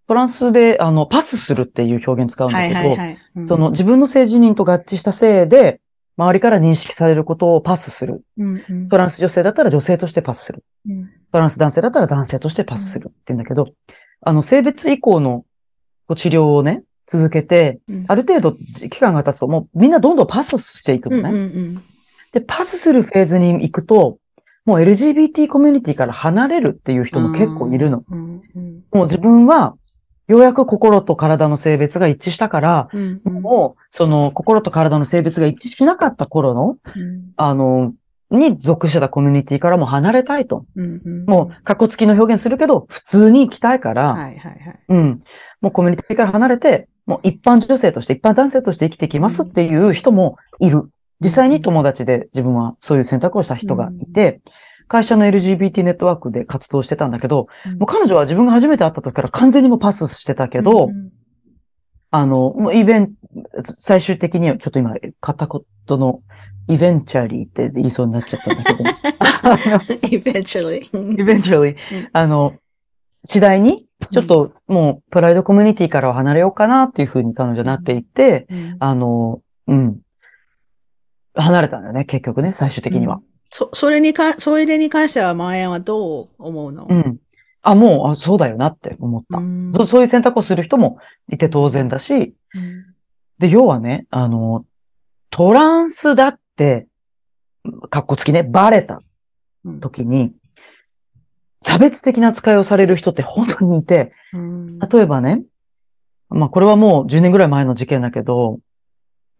フランスで、あの、パスするっていう表現使うんだけど、はいはいはいうん、その自分の性自認と合致した性で、周りから認識されることをパスする。うんうん、トランス女性だったら女性としてパスする。うん、トランス男性だったら男性としてパスするって言うんだけど、あの、性別以降の治療をね、続けて、ある程度期間が経つと、もうみんなどんどんパスしていくのね。うんうんうん、で、パスするフェーズに行くと、もう LGBT コミュニティから離れるっていう人も結構いるの。うんうん、もう自分はようやく心と体の性別が一致したから、うんうん、もう、その心と体の性別が一致しなかった頃の、うん、あの、に属してたコミュニティからも離れたいと。うんうん、もう、格好付きの表現するけど、普通に生きたいから、はいはいはい、うん。もうコミュニティから離れて、もう一般女性として、一般男性として生きていきますっていう人もいる。実際に友達で自分はそういう選択をした人がいて、会社の LGBT ネットワークで活動してたんだけど、うん、もう彼女は自分が初めて会った時から完全にもパスしてたけど、うん、あの、もうイベント、最終的にはちょっと今、片言のイベンチャリーって言いそうになっちゃったんだけど。eventually. eventually. あの、次第に、ちょっともうプライドコミュニティからは離れようかなっていうふうに彼女になっていって、うん、あの、うん。離れたんだよね、結局ね、最終的には。そ、それにか、それに関しては、マーヤンはどう思うの？うん。あ、もう、あ、そうだよなって思った、うんそ。そういう選択をする人もいて当然だし、うん、で、要はね、あの、トランスだって、かっこつきね、バレた時に、うん、差別的な扱いをされる人って本当にいて、例えばね、まあこれはもう10年ぐらい前の事件だけど、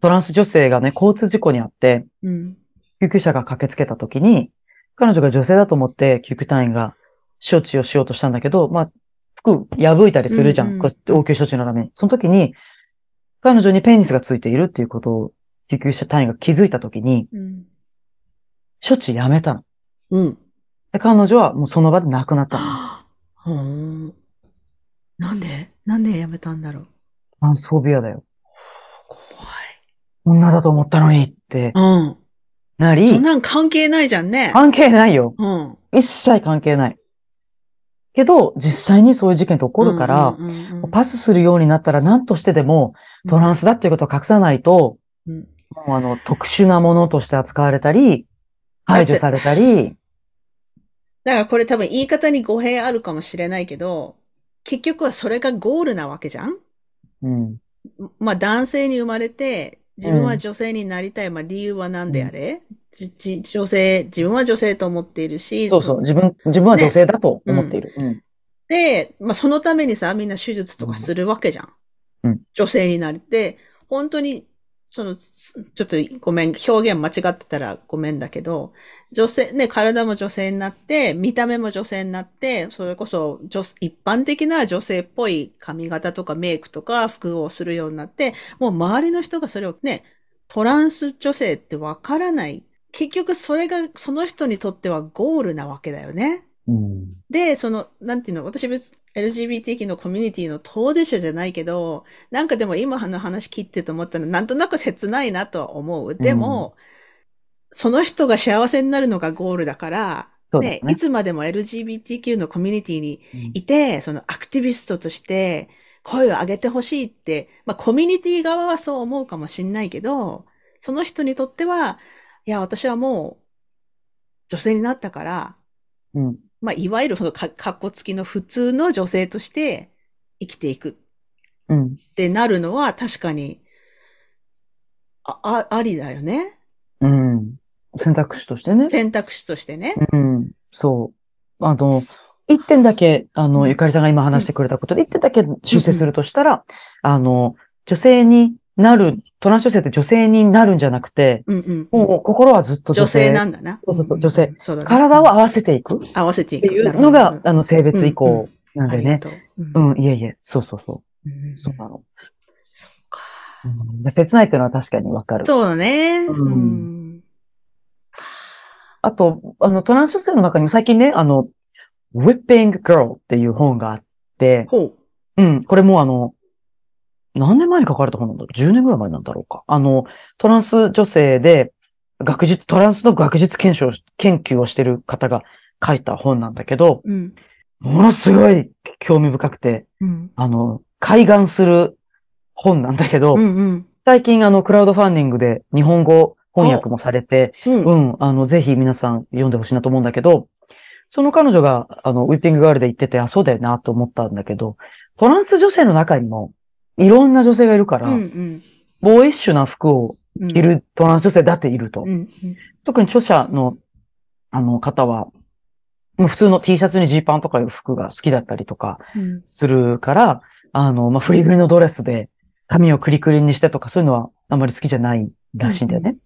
トランス女性がね、交通事故にあって、うん、救急車が駆けつけた時に、彼女が女性だと思って救急隊員が処置をしようとしたんだけど、まあ、服破いたりするじゃん。うんうん、応急処置のために。その時に、彼女にペニスがついているっていうことを救急車隊員が気づいた時に、うん、処置やめたの。うん。で、彼女はもうその場で亡くなったの。なんで？なんでやめたんだろう？アンソービアだよ。怖い。女だと思ったのにって。うん。なり。そんなん関係ないじゃんね。関係ないよ。うん。一切関係ない。けど、実際にそういう事件って起こるから、パスするようになったら何としてでもトランスだっていうことを隠さないと、うん、もうあの、特殊なものとして扱われたり、排除されたり。だからこれ多分言い方に語弊あるかもしれないけど、結局はそれがゴールなわけじゃん？うん。まあ男性に生まれて、自分は女性になりたい。まあ理由は何であれ、うん、女性、自分は女性と思っているし。そうそう。自分、自分は女性だと思っている。ね、うん、で、まあそのためにさ、みんな手術とかするわけじゃん。うん。女性になりて、本当にその、ちょっとごめん、表現間違ってたらごめんだけど、女性、ね、体も女性になって、見た目も女性になって、それこそ女、一般的な女性っぽい髪型とかメイクとか服をするようになって、もう周りの人がそれをね、トランス女性ってわからない。結局それがその人にとってはゴールなわけだよね。うん、で、その、なんていうの、私別、LGBTQ のコミュニティの当事者じゃないけど、なんかでも今の話聞いてと思ったのなんとなく切ないなとは思う。でも、うん、その人が幸せになるのがゴールだから、ね、ね、いつまでも LGBTQ のコミュニティにいて、うん、そのアクティビストとして声を上げてほしいって、まあコミュニティ側はそう思うかもしんないけど、その人にとっては、いや、私はもう女性になったから、うん、まあ、いわゆるそのか、かっこつきの普通の女性として生きていく。うん。ってなるのは確かに、あ、あ、ありだよね。うん。選択肢としてね。選択肢としてね。うん。そう。あの、一点だけ、あの、ゆかりさんが今話してくれたことで、一、点だけ修正するとしたら、あの、女性になる、トランス女性って女性になるんじゃなくて、うんうん、もう心はずっと女性。女性なんだな。そうそうそう、女性、そうだね。体を合わせていく。合わせていく。っていうのが、あの、性別以降なんでね。うん、うん、いえいえ、そうそうそう。うん、そうなの。そうか。うん、切ないっていうのは確かにわかる。そうだね。うん。あと、あの、トランス女性の中にも最近ね、あの、Whipping Girl っていう本があって、ほう。うん、これもあの、何年前に書かれた本なんだろう ?10 年ぐらい前なんだろうか。あの、トランス女性で、学術、トランスの学術研修研究をしてる方が書いた本なんだけど、うん、ものすごい興味深くて、うん、あの、開眼する本なんだけど、うんうん、最近あの、クラウドファンディングで日本語翻訳もされて、うん、うん、あの、ぜひ皆さん読んでほしいなと思うんだけど、その彼女が、あの、ウィッピングガールで言ってて、あ、そうだよなと思ったんだけど、トランス女性の中にも、いろんな女性がいるから、うんうん、ボーイッシュな服を着るトランス女性だっていると。うんうん、特に著者の、あの方は、もう普通の T シャツにジーパンとかいう服が好きだったりとかするから、うん、あの、まあ、フリフリのドレスで髪をクリクリにしてとかそういうのはあんまり好きじゃないらしいんだよね。うんうん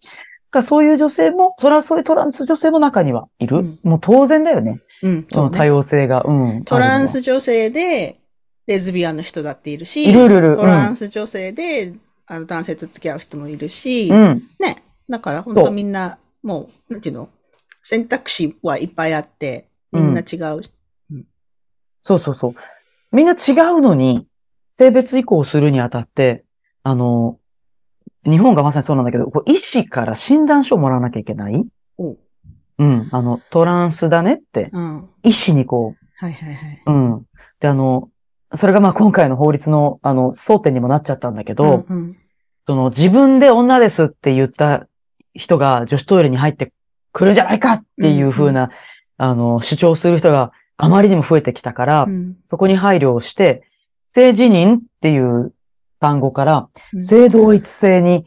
かそういう女性も、それはそういうトランス女性も中にはいる。うん、もう当然だよね。うん。その多様性が。うん。トランス女性で、レズビアンの人だっているし、いるいるいる。トランス女性で、あの男性と付き合う人もいるし、うん、ね。だから本当みんな、もう、なんていうの選択肢はいっぱいあって、みんな違う。うん、そうそうそう。みんな違うのに、性別移行するにあたって、あの、日本がまさにそうなんだけど、医師から診断書をもらわなきゃいけないうん。あの、トランスだねって、うん、医師にこう、はいはいはい。うん。で、あの、それがまあ今回の法律の、あの、争点にもなっちゃったんだけど、うんうん、その自分で女ですって言った人が女子トイレに入ってくるじゃないかっていう風な、うんうん、あの、主張する人があまりにも増えてきたから、うん、そこに配慮をして、性自認っていう単語から、性同一性に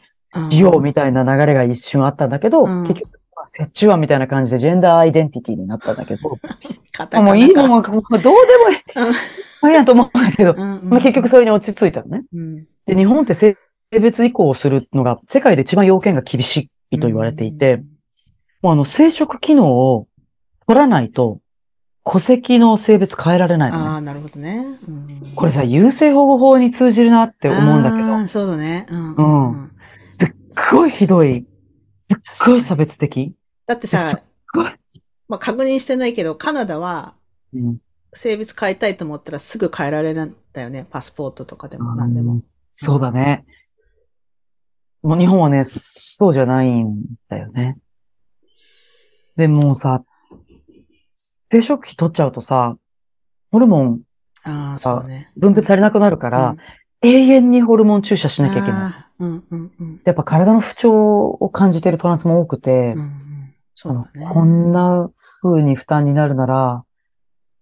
しようみたいな流れが一瞬あったんだけど、うん、結局、折衷案みたいな感じでジェンダーアイデンティティになったんだけど、もういいもん、どうでもいい。まあ、やと思うんだけど、まあ、結局それに落ち着いたのね。うん、で、日本って性別移行をするのが世界で一番要件が厳しいと言われていて、もうあの生殖機能を取らないと戸籍の性別変えられないのね。ああ、なるほどね、うん。これさ、優生保護法に通じるなって思うんだけど。そうだね。うん、うん。すっごいひどい。すっごい差別的。だってさ、まあ、確認してないけど、カナダは、性別変えたいと思ったらすぐ変えられるんだよね。パスポートとかでも何でも。そうだね。もう日本はね、そうじゃないんだよね。でもさ、生殖器取っちゃうとさ、ホルモンが分泌されなくなるから、永遠にホルモン注射しなきゃいけない。うんうんうん、やっぱ体の不調を感じてるトランスも多くて、うんうん、そうね、こんな風に負担になるなら、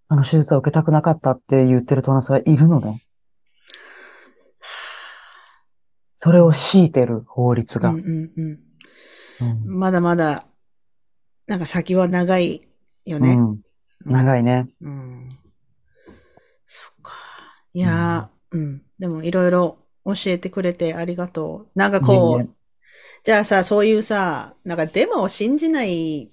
あの手術は受けたくなかったって言ってるトランスがいるのね。それを強いてる法律が。うんうんうんうん、まだまだ、なんか先は長いよね。うん長いね。うん。そっか。いやー、うん、うん。でもいろいろ教えてくれてありがとう。なんかこう、いいじゃあさ、そういうさ、なんかデマを信じない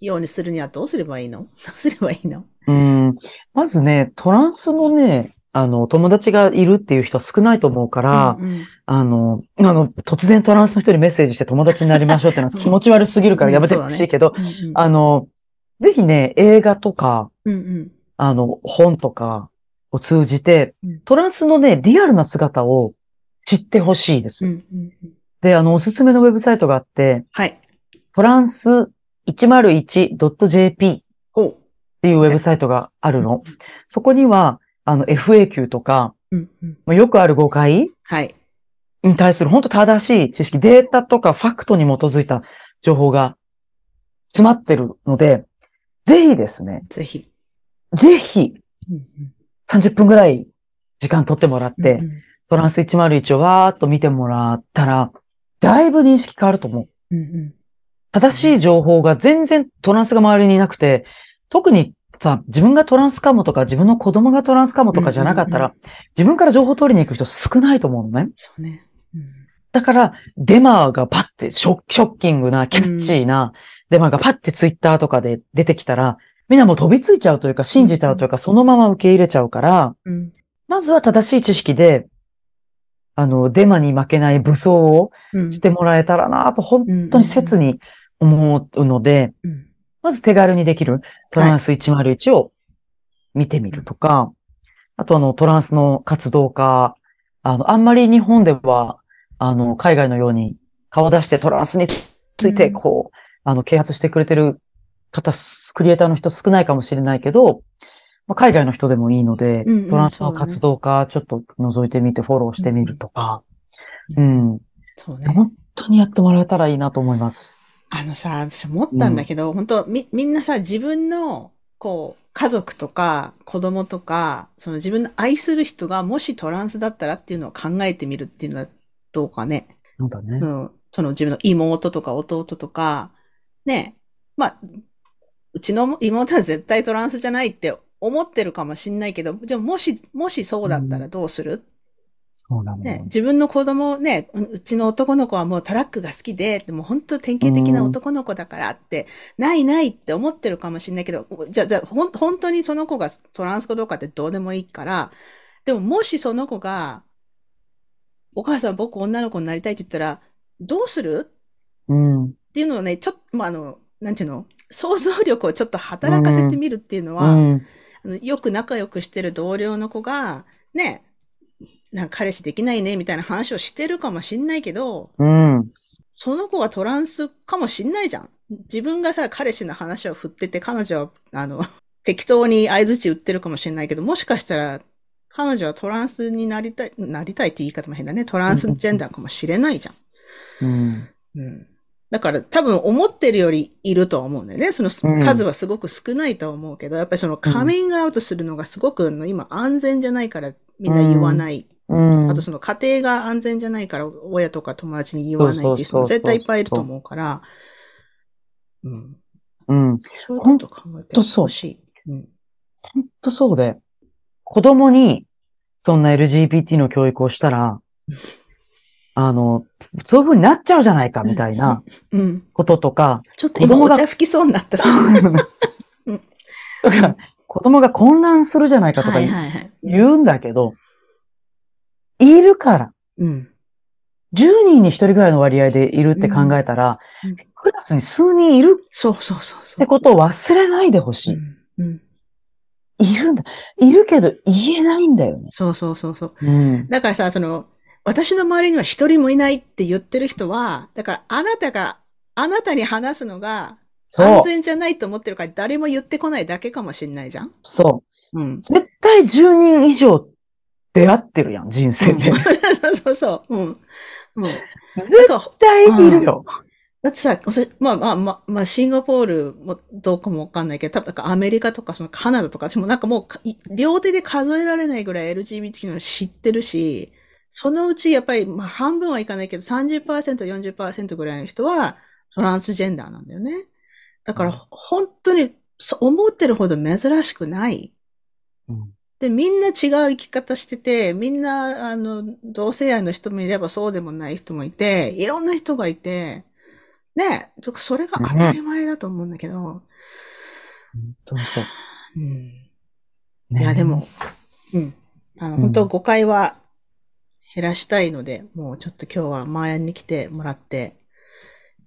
ようにするにはどうすればいいの？どうすればいいの？うん。まずね、トランスのね、あの、友達がいるっていう人は少ないと思うから、うんうん、あの、あの、突然トランスの人にメッセージして友達になりましょうってのは 気持ち悪すぎるからやめてほしいけど、うんね。うんうん、あの、ぜひね、映画とか、うんうん、あの、本とかを通じて、うん、トランスのね、リアルな姿を知ってほしいです、うんうんうん。で、あの、おすすめのウェブサイトがあって、はい。トランス 101.jp っていうウェブサイトがあるの。そこには、あの、FAQ とか、うんうん、よくある誤解はい。に対する本当正しい知識、データとかファクトに基づいた情報が詰まってるので、ぜひですね。ぜひ。ぜひ、30分ぐらい時間取ってもらって、うんうん、トランス101をわーっと見てもらったら、だいぶ認識変わると思う。うんうん、正しい情報が全然トランスが周りにいなくて、特にさ、自分がトランスかもとか、自分の子供がトランスかもとかじゃなかったら、自分から情報取りに行く人少ないと思うのね。そうね。うん、だから、デマがパッてショッキングな、キャッチーな、で、なんかパッてツイッターとかで出てきたら、みんなもう飛びついちゃうというか、信じちゃうというか、そのまま受け入れちゃうから、うん、まずは正しい知識で、あの、デマに負けない武装をしてもらえたらなと、本当に切に思うので、まず手軽にできるトランス101を見てみるとか、はい、あとあの、トランスの活動家、あの、あんまり日本では、あの、海外のように顔出してトランスについて、こう、うん、あの、啓発してくれてる方、クリエイターの人少ないかもしれないけど、まあ、海外の人でもいいので、うんうん、トランスの活動家、ちょっと覗いてみてフォローしてみるとか、うん。うん、そうね。本当にやってもらえたらいいなと思います。あのさ、私思ったんだけど、うん、本当み、みんなさ、自分の、こう、家族とか子供とか、その自分の愛する人がもしトランスだったらっていうのを考えてみるっていうのはどうかね。そうだね。その、その自分の妹とか弟とか、ね、まあ、うちの妹は絶対トランスじゃないって思ってるかもしんないけど、じゃあもし、もしそうだったらどうする、うんそうだね。自分の子供ね、うちの男の子はもうトラックが好きで、でも本当典型的な男の子だからって、ないないって思ってるかもしれないけど、じゃあ、じゃあ、本当にその子がトランスかどうかってどうでもいいから、でももしその子が、お母さん僕女の子になりたいって言ったら、どうする？うん。っていうのをね、ちょっと、まあ、あの、なんていうの？想像力をちょっと働かせてみるっていうのは、うんうん、よく仲良くしてる同僚の子が、ね、なんか彼氏できないねみたいな話をしてるかもしんないけど、うん。その子がトランスかもしんないじゃん。自分がさ、彼氏の話を振ってて、彼女は、あの、適当に合図値売ってるかもしれないけど、もしかしたら、彼女はトランスになりたい、なりたいって言い方も変だね。トランスジェンダーかもしれないじゃん。うん。うん。だから多分思ってるよりいるとは思うんだよね。その数はすごく少ないとは思うけど、やっぱりそのカミングアウトするのがすごく今安全じゃないからみんな言わないうん、あとその家庭が安全じゃないから親とか友達に言わないっていう人も絶対いっぱいいると思うから、うん。うん。そういうこと考えてほしい。うん。本当そうで、子供にそんな LGBT の教育をしたら、あの、そういう風になっちゃうじゃないかみたいなこととか、うん、ちょっと今お茶吹きそうになった。子供が混乱するじゃないかとか言うんだけど、いるから。うん。10人に1人ぐらいの割合でいるって考えたら、うん、クラスに数人いる。そうそうそうそう。ってことを忘れないでほしい。うん。うん、いるんだ。いるけど言えないんだよね。そうそうそうそう。うん、だからさ、その、私の周りには一人もいないって言ってる人は、だからあなたが、あなたに話すのが安全じゃないと思ってるから誰も言ってこないだけかもしんないじゃんそう。うん。絶対10人以上出会ってるやん、人生で。そうそうそう。うん。うん。絶対いるよ。だってさ、まあまあまあ、まあ、シンガポールもどうかもわかんないけど、多分アメリカとかそのカナダとか、私もなんかもう両手で数えられないぐらい LGBT の知ってるし、そのうちやっぱり、まあ半分はいかないけど30%、40%ぐらいの人はトランスジェンダーなんだよね。だから本当に思ってるほど珍しくない。うんで、みんな違う生き方してて、みんな、あの、同性愛の人もいればそうでもない人もいて、いろんな人がいて、ね、それが当たり前だと思うんだけど。本当そう。うん。いや、でも、うん。あの、本当誤解は減らしたいので、もうちょっと今日はマーヤンに来てもらって、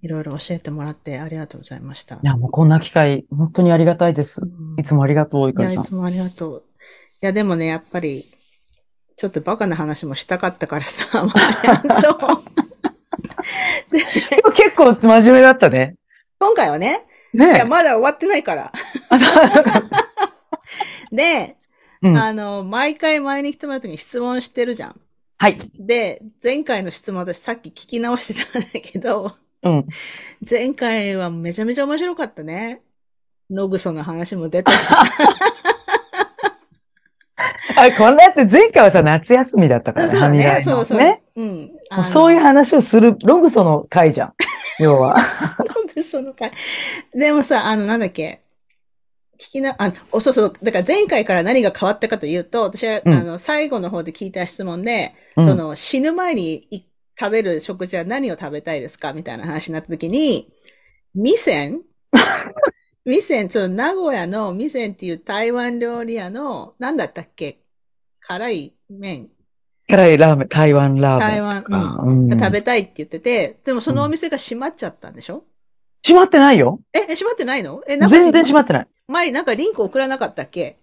いろいろ教えてもらってありがとうございました。いや、もうこんな機会、本当にありがたいです。うん、いつもありがとう、いかりさん。いつもありがとう。いや、でもね、やっぱり、ちょっとバカな話もしたかったからさ、まあ、やっと 結構真面目だったね。今回はね。ねいや、まだ終わってないから。で、うん、あの、毎回前に来てもらうときに質問してるじゃん。はい。で、前回の質問私さっき聞き直してたんだけど、うん。前回はめちゃめちゃ面白かったね。ノグソの話も出たしさ。あ、こんなって前回はさ、夏休みだったから、そうね。そうそう。ね。うん。そういう話をする、ログソの回じゃん。要は。ログソの回。でもさ、あの、なんだっけ？聞きな、あ、そうそう。だから前回から何が変わったかというと、私は、うん、あの、最後の方で聞いた質問で、うん、その、死ぬ前に食べる食事は何を食べたいですかみたいな話になった時に、味仙？味仙、ちょっと名古屋の味仙っていう台湾料理屋の、なんだったっけ？辛い麺。辛いラーメン、台湾ラーメン。台湾、うん、うん、食べたいって言ってて、でもそのお店が閉まっちゃったんでしょ、閉まってないよ。え、閉まってないの？え、全然閉まってない。前なんかリンク送らなかったっけ？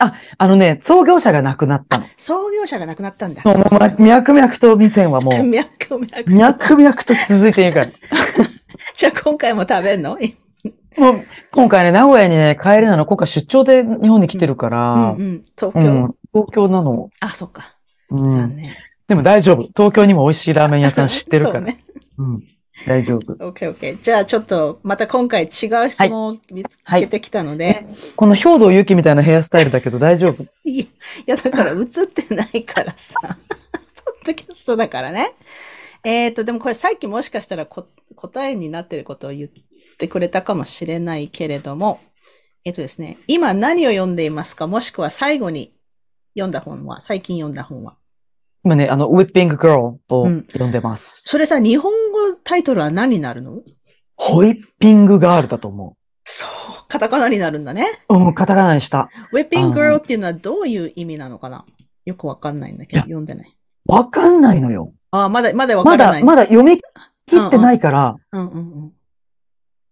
あ、あのね、創業者が亡くなったの。創業者が亡くなったんだ。もう、ま、脈々と店はもう。脈々。脈々と続いているから。じゃあ今回も食べんの？もう、今回ね、名古屋にね、帰れなの。今回出張で日本に来てるから。うん、うん、東京、うん、東京なの。あ、そっか。うん、残念。でも大丈夫。東京にも美味しいラーメン屋さん知ってるから。ね、うん。大丈夫。OK, OK. じゃあちょっと、また今回違う質問を見つけてきたので。はいはいこの兵道ゆきみたいなヘアスタイルだけど大丈夫？いや、だから映ってないからさ。ポッドキャストだからね。えっ、ー、と、でもこれさっきもしかしたら答えになってることを言ってくれたかもしれないけれども、えっ、ー、とですね、今何を読んでいますか？もしくは最後に読んだ本は、最近読んだ本は今ね、あの、ウィッピング・ガールを読んでます、うん、それさ、日本語タイトルは何になるの？ホイッピング・ガールだと思う。そう。カタカナになるんだね。うん、カタカナにした。ウィッピング・ガールっていうのはどういう意味なのかな？よくわかんないんだけど、読んでない。わかんないのよ。ああ、まだ、まだわからない。まだ、まだ読み切ってないから、うんうんうん、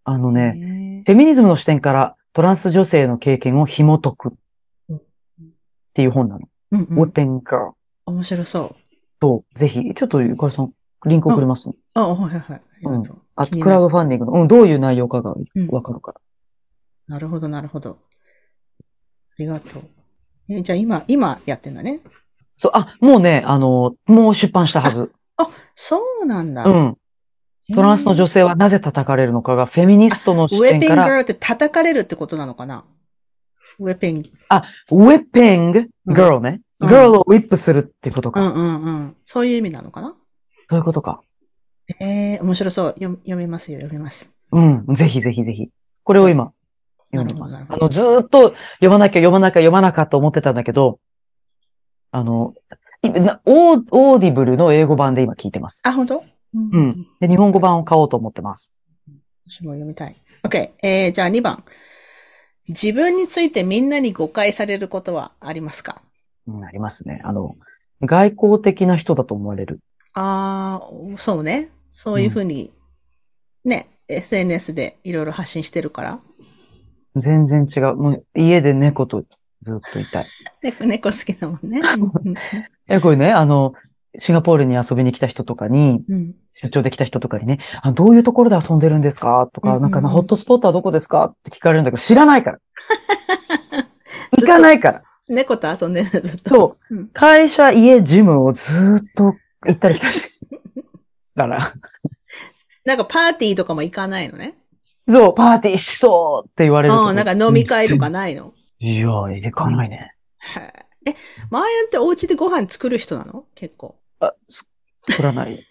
あのね、フェミニズムの視点からトランス女性の経験を紐解くっていう本なの。うんうん、ウィッピング・ガール。面白そう。そう、ぜひ、ちょっとゆかりさん、リンク送りますね。あ、はいはい。うん。あ、クラウドファンディングの、うん、どういう内容かがわかるから、うん。なるほど、なるほど。ありがとう。え、じゃあ今、今やってんだね？そう、あ、もうね、あの、もう出版したはず。あ、そうなんだ。うん。トランスの女性はなぜ叩かれるのかが、フェミニストの視点から。ウェピングって叩かれるってことなのかな？ウェピング。あ、ウェピング、グールね。グールをウィップするってことか。うんうんうん。そういう意味なのかな？そういうことか。ええー、面白そう。読読めますよ、読めます。うん。ぜひぜひぜひ。これを今、読んでます。あの、ずっと読まなきゃ読まなきゃ読まなきゃと思ってたんだけど、あの、オー Audible の英語版で今聞いてます。あ、本当？うん、うん。で、日本語版を買おうと思ってます。私も読みたい。OK。えー、じゃあ2番。自分についてみんなに誤解されることはありますか？うん、ありますね。あの、外交的な人だと思われる。ああ、そうね。そういうふうに、うん、ね、SNS でいろいろ発信してるから。全然違う。もう家で猫とずっといたい。猫、猫好きだもんね。え、これね、あの、シンガポールに遊びに来た人とかに、うん、出張で来た人とかにね、あどういうところで遊んでるんですか？とか、うんうん、なんかホットスポットはどこですか？って聞かれるんだけど、知らないから。行かないから。猫と遊んでるずっと。そう。うん、会社、家、ジムをずっと行ったり来たり。だから。なんかパーティーとかも行かないのね。そう、パーティーしそうって言われる。うん、なんか飲み会とかないのいや、行かないね。え、マーヤンってお家でご飯作る人なの？結構。あ、作らない。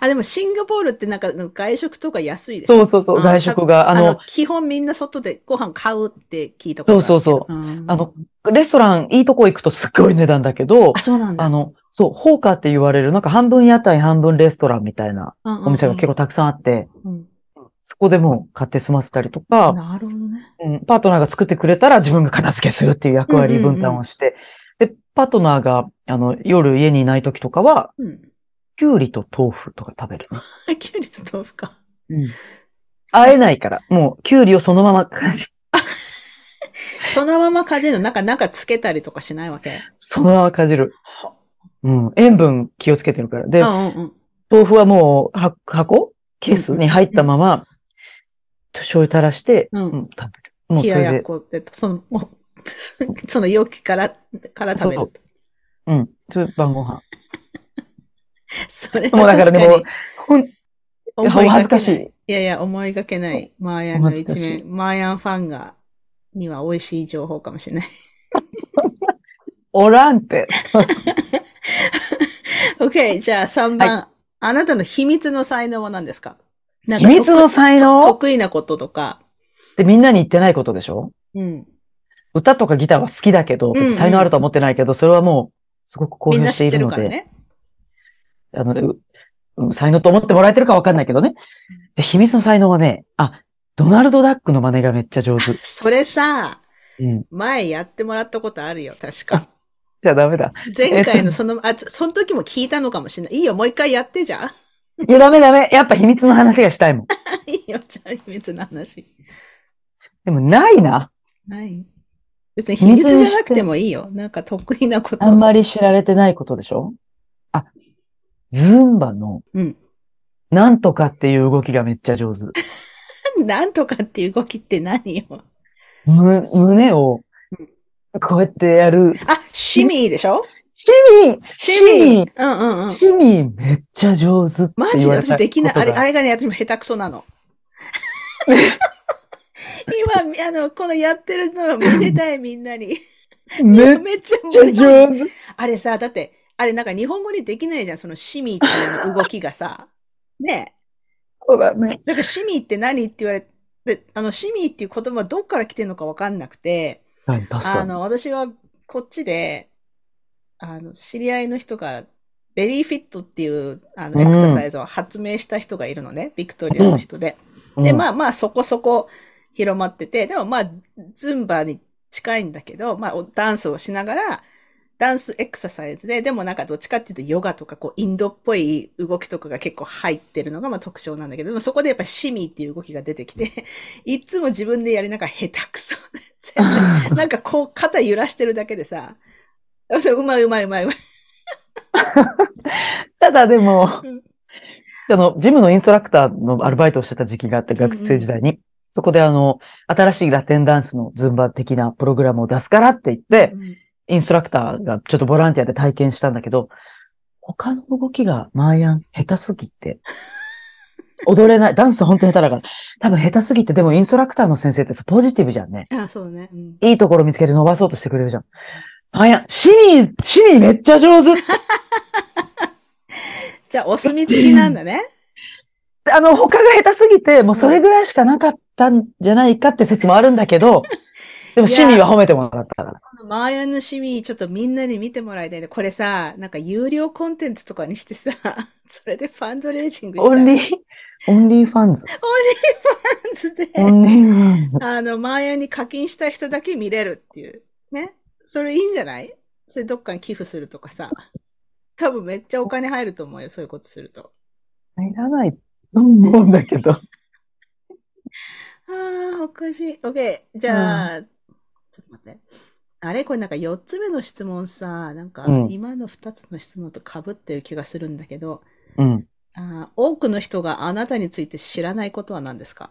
あ、でもシンガポールってなんか外食とか安いでしょ？そうそうそう、外食が。あの基本みんな外でご飯買うって聞いたことある。そうそうそう。うん、あの、レストランいいとこ行くとすっごい値段だけど、あ、そうなんだ。あの、そう、ホーカーって言われる、なんか半分屋台半分レストランみたいなお店が結構たくさんあって、うん、そこでも買って済ませたりとか、なるほどね。うん、パートナーが作ってくれたら自分が片付けするっていう役割分担をして、で、パートナーが、あの、夜家にいない時とかは、うんきゅうりと豆腐とか食べるね。きゅうりと豆腐か。うん。会えないから、もう、きゅうりをそのままかじ。そのままかじるの？なんか、なんかつけたりとかしないわけ？そのままかじる。うん。塩分気をつけてるから。で、うんうん、豆腐はもう、は、箱？ケース？に入ったまま、うんうん、醤油垂らして、うん、うん、食べる。もうそれで。冷ややっこって、その、も うその容器から、から食べる。そううん。それ晩ご飯。それもうだからでも、ほん、恥ずかしい。いやいや、思いがけない。マーヤンの一面。マーヤンファンが、には美味しい情報かもしれない。おらんって。OK、じゃあ3番、はい。あなたの秘密の才能は何ですか？秘密の才能？得意なこととか。で、みんなに言ってないことでしょ？うん。歌とかギターは好きだけど、才能あるとは思ってないけど、それはもう、すごく興奮しているので。ね。あの、才能と思ってもらえてるかわかんないけどね。で、秘密の才能はね、あ、ドナルド・ダックの真似がめっちゃ上手。それさ、うん、前やってもらったことあるよ、確か。じゃあダメだ。前回のその、あ、その時も聞いたのかもしれない。いいよ、もう一回やってじゃん。いや、ダメダメ。やっぱ秘密の話がしたいもん。いいよ、じゃあ秘密の話。でも、ないな。ない？別に秘密じゃなくてもいいよ。なんか得意なこと。あんまり知られてないことでしょ？あ、ズンバの、うん。なんとかっていう動きがめっちゃ上手。なんとかっていう動きって何よ。む、胸を、こうやってやる。あ、シミーでしょ？シミシミーうんうんうん。シミめっちゃ上手ってマジで私できない。あれ、あれがね、私も下手くそなの。今、あの、このやってるのを見せたい、みんなに。めめっちゃ上手。あれさ、だって、あれなんか日本語にできないじゃん、そのシミっていう動きがさ。ねそうだね。なんかシミって何って言われて、あの、シミっていう言葉はどっから来てるのかわかんなくて、はい、確かに。あの、私はこっちで、あの、知り合いの人が、ベリーフィットっていう、あの、エクササイズを発明した人がいるのね、うん、ビクトリアの人で。うん、で、まあまあ、そこそこ広まってて、でもまあ、ズンバに近いんだけど、まあ、ダンスをしながら、ダンスエクササイズで、でもなんかどっちかっていうとヨガとかこうインドっぽい動きとかが結構入ってるのがまあ特徴なんだけど、でもそこでやっぱシミっていう動きが出てきて、いつも自分でやりながら下手くそ。全然、なんかこう肩揺らしてるだけでさ、そううまいうまいうまいうまい。ただでも、あの、ジムのインストラクターのアルバイトをしてた時期があって、学生時代に。うんうん、そこであの、新しいラテンダンスのズンバ的なプログラムを出すからって言って、うんインストラクターがちょっとボランティアで体験したんだけど、他の動きがマーヤン下手すぎて、踊れない。ダンス本当に下手だから。多分下手すぎて、でもインストラクターの先生ってさ、ポジティブじゃんね。あそうね、うん。いいところ見つけて伸ばそうとしてくれるじゃん。マーヤン、シミー、シミーめっちゃ上手 じゃあ、お墨付きなんだね。あの、他が下手すぎて、もうそれぐらいしかなかったんじゃないかって説もあるんだけど、でも、シミーは褒めてもらったから。ーヤンのシミー、ちょっとみんなに見てもらいたいね。これさ、なんか有料コンテンツとかにしてさ、それで fundraising した Only、 OnlyFans。オンリーファンズで、 OnlyFans。あの、マーヤンに課金した人だけ見れるっていう。ね。それいいんじゃない？それどっかに寄付するとかさ。多分めっちゃお金入ると思うよ、そういうことすると。入らないと思うんだけど。ああ、おかしい。OK。じゃあ、うんちょっと待って。あれ？これなんか4つ目の質問さ、なんか今の2つの質問と被ってる気がするんだけど、うん、あ多くの人があなたについて知らないことは何ですか？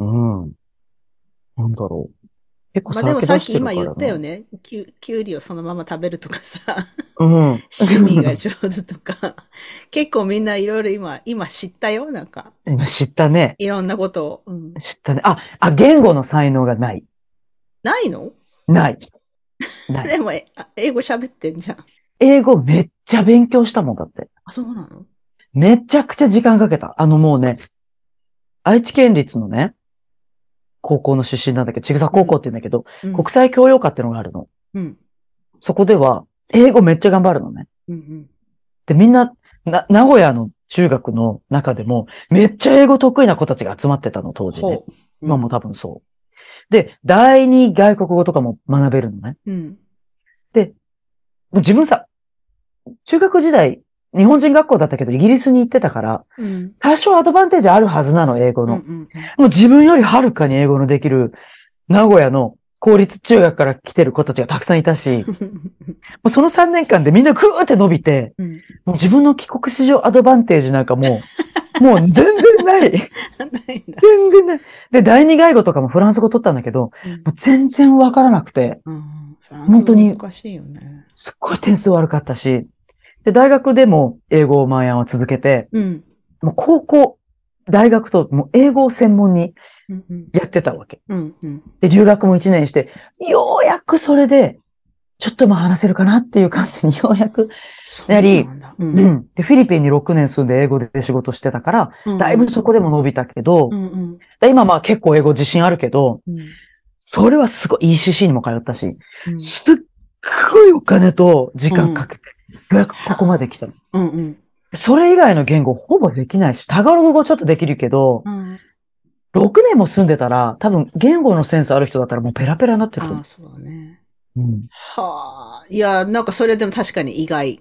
うん。なんだろう。結構まあでもさっき今言ったよね。きゅきゅうりをそのまま食べるとかさ、うん、趣味が上手とか、結構みんないろいろ今、今知ったよ、なんか。今知ったね。いろんなことを。うん、知ったね。あ、あ、言語の才能がない。ないの？ない。ない。でも、英語喋ってんじゃん。英語めっちゃ勉強したもんだって。あ、そうなの？めちゃくちゃ時間かけた。あのもうね、愛知県立のね、高校の出身なんだけど、ちぐさ高校って言うんだけど、うん、国際教養科ってのがあるの。うん。そこでは、英語めっちゃ頑張るのね。うんうん、で、みんな、な、名古屋の中学の中でも、めっちゃ英語得意な子たちが集まってたの、当時ね。今も多分そう。で、第二外国語とかも学べるのね。うん。で、自分さ、中学時代、日本人学校だったけど、イギリスに行ってたから、うん、多少アドバンテージあるはずなの、英語の。うんうん、もう自分よりはるかに英語のできる、名古屋の公立中学から来てる子たちがたくさんいたし、もうその3年間でみんなグーって伸びて、うん、もう自分の帰国史上アドバンテージなんかもう、もう全然ない。全然ない。で、第二外語とかもフランス語取ったんだけど、うん、もう全然わからなくて、うん、本当に、難しいよね。すっごい点数悪かったし、で、大学でも英語をマーヤンは続けて、うん、もう高校、大学ともう英語を専門にやってたわけ。うんうん、で、留学も1年して、ようやくそれでちょっとも話せるかなっていう感じにようやくなり、うん、うん、で、フィリピンに6年住んで英語で仕事してたから、うん、だいぶそこでも伸びたけど、うんうん、今まあ結構英語自信あるけど、うん、それはすごい ECC にも通ったし、すっごいお金と時間かけて、ようやくここまで来たの。うんうん、それ以外の言語ほぼできないし、タガログ語ちょっとできるけど、6年も住んでたら、多分言語のセンスある人だったらもうペラペラになってると思う。あそうだね。うん、はあ。いや、なんかそれでも確かに意外。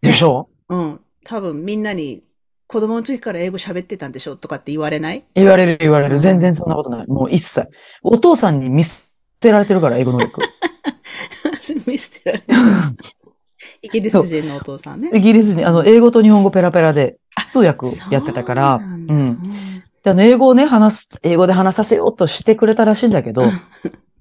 でしょ？うん。多分みんなに子供の時から英語喋ってたんでしょとかって言われない？言われる言われる。全然そんなことない。もう一切。お父さんに見捨てられてるから、英語能力。見捨てられる。イギリス人のお父さんね。イギリス人、あの、英語と日本語ペラペラで通訳やってたから、うん。で、あの、英語をね、話す、英語で話させようとしてくれたらしいんだけど、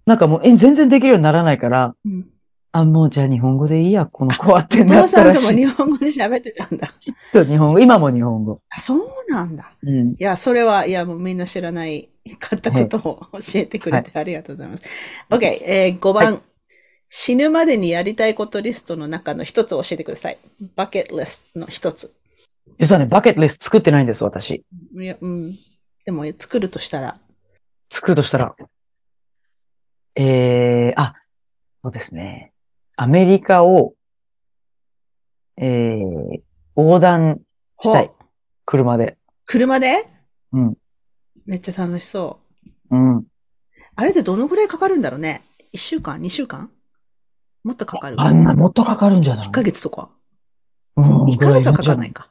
なんかもう、え、全然できるようにならないから、うん、あ、もうじゃあ日本語でいいや、この子はってなったらしい。お父さんとも日本語で喋ってたんだ。そう、日本語、今も日本語。あ、そうなんだ。うん。いや、それは、いや、もうみんな知らないかったことを教えてくれてありがとうございます。はい、OK、えー、5番、はい、死ぬまでにやりたいことリストの中の一つを教えてください。バケットリストの一つ。実はね、バケットリスト作ってないんです、私。いや、うん。でも、作るとしたら。作るとしたら。えー、あ、そうですね。アメリカを、えー、横断したい。車で。車で？うん。めっちゃ楽しそう。うん。あれでどのぐらいかかるんだろうね？一週間？二週間？もっとかかる？あんな、もっとかかるんじゃない ?1 ヶ月とか？うん。1ヶ月はかかんないか。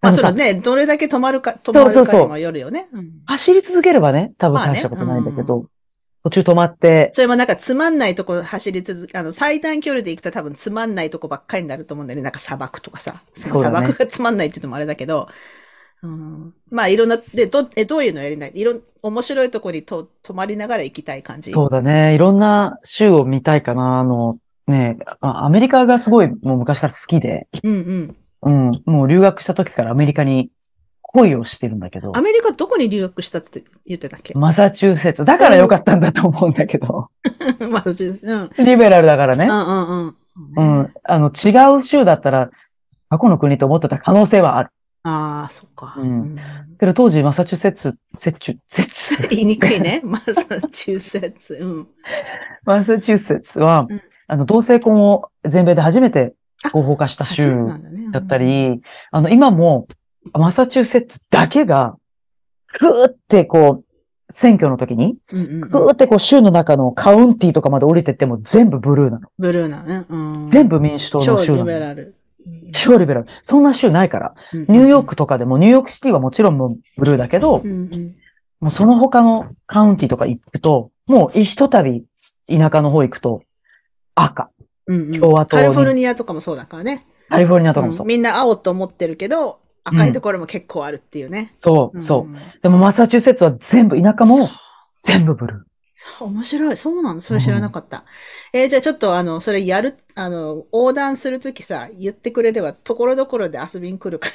まあ、そのね、どれだけ止まるか、止まるかにもよるよね。そうそうそう走り続ければね、多分大したことないんだけど、まあねうん、途中止まって。それもなんかつまんないとこ走り続け、あの、最短距離で行くと多分つまんないとこばっかりになると思うんだよね。なんか砂漠とかさ。砂漠がつまんないって言うのもあれだけど、うん、まあいろんな、で、ど、え、どういうのやりないいろん、面白いとこにと泊まりながら行きたい感じ？そうだね。いろんな州を見たいかな。あの、ねアメリカがすごいもう昔から好きで。うんうん。うん。もう留学した時からアメリカに恋をしてるんだけど。アメリカどこに留学したって言ってたっけ？マサチューセッツ。だからよかったんだと思うんだけど。マサチューセッツ。うん。リベラルだからね。うんうんうん。うね、うん。あの、違う州だったら、過去の国と思ってた可能性はある。ああ、そっか。うん。けど当時、マサチューセッツ、セッチュ、セッツ？言いにくいね。マサチューセッツ。うん。マサチューセッツは、うん、あの、同性婚を全米で初めて合法化した州だったり、あの、今も、マサチューセッツだけが、ぐーってこう、選挙の時に、ぐーってこう州の中のカウンティとかまで降りてっても全部ブルーなの。ブルーなね。うん、全部民主党の州なの。超リベラル。超リベラル。そんな州ないから。ニューヨークとかでも、ニューヨークシティはもちろんもうブルーだけど、うんうん、もうその他のカウンティとか行くと、もうひとたび田舎の方行くと赤。うんうん、共和党カリフォルニアとかもそうだからね。カリフォルニアとかもそう。うん、みんな青と思ってるけど、赤いところも結構あるっていうね。うん、そう、そう。でもマサチューセッツは全部、田舎も全部ブルー。そう、面白い。そうなのそれ知らなかった。うん、えー、じゃあちょっとあの、それやる、あの、横断するときさ、言ってくれれば、ところどころで遊びに来るか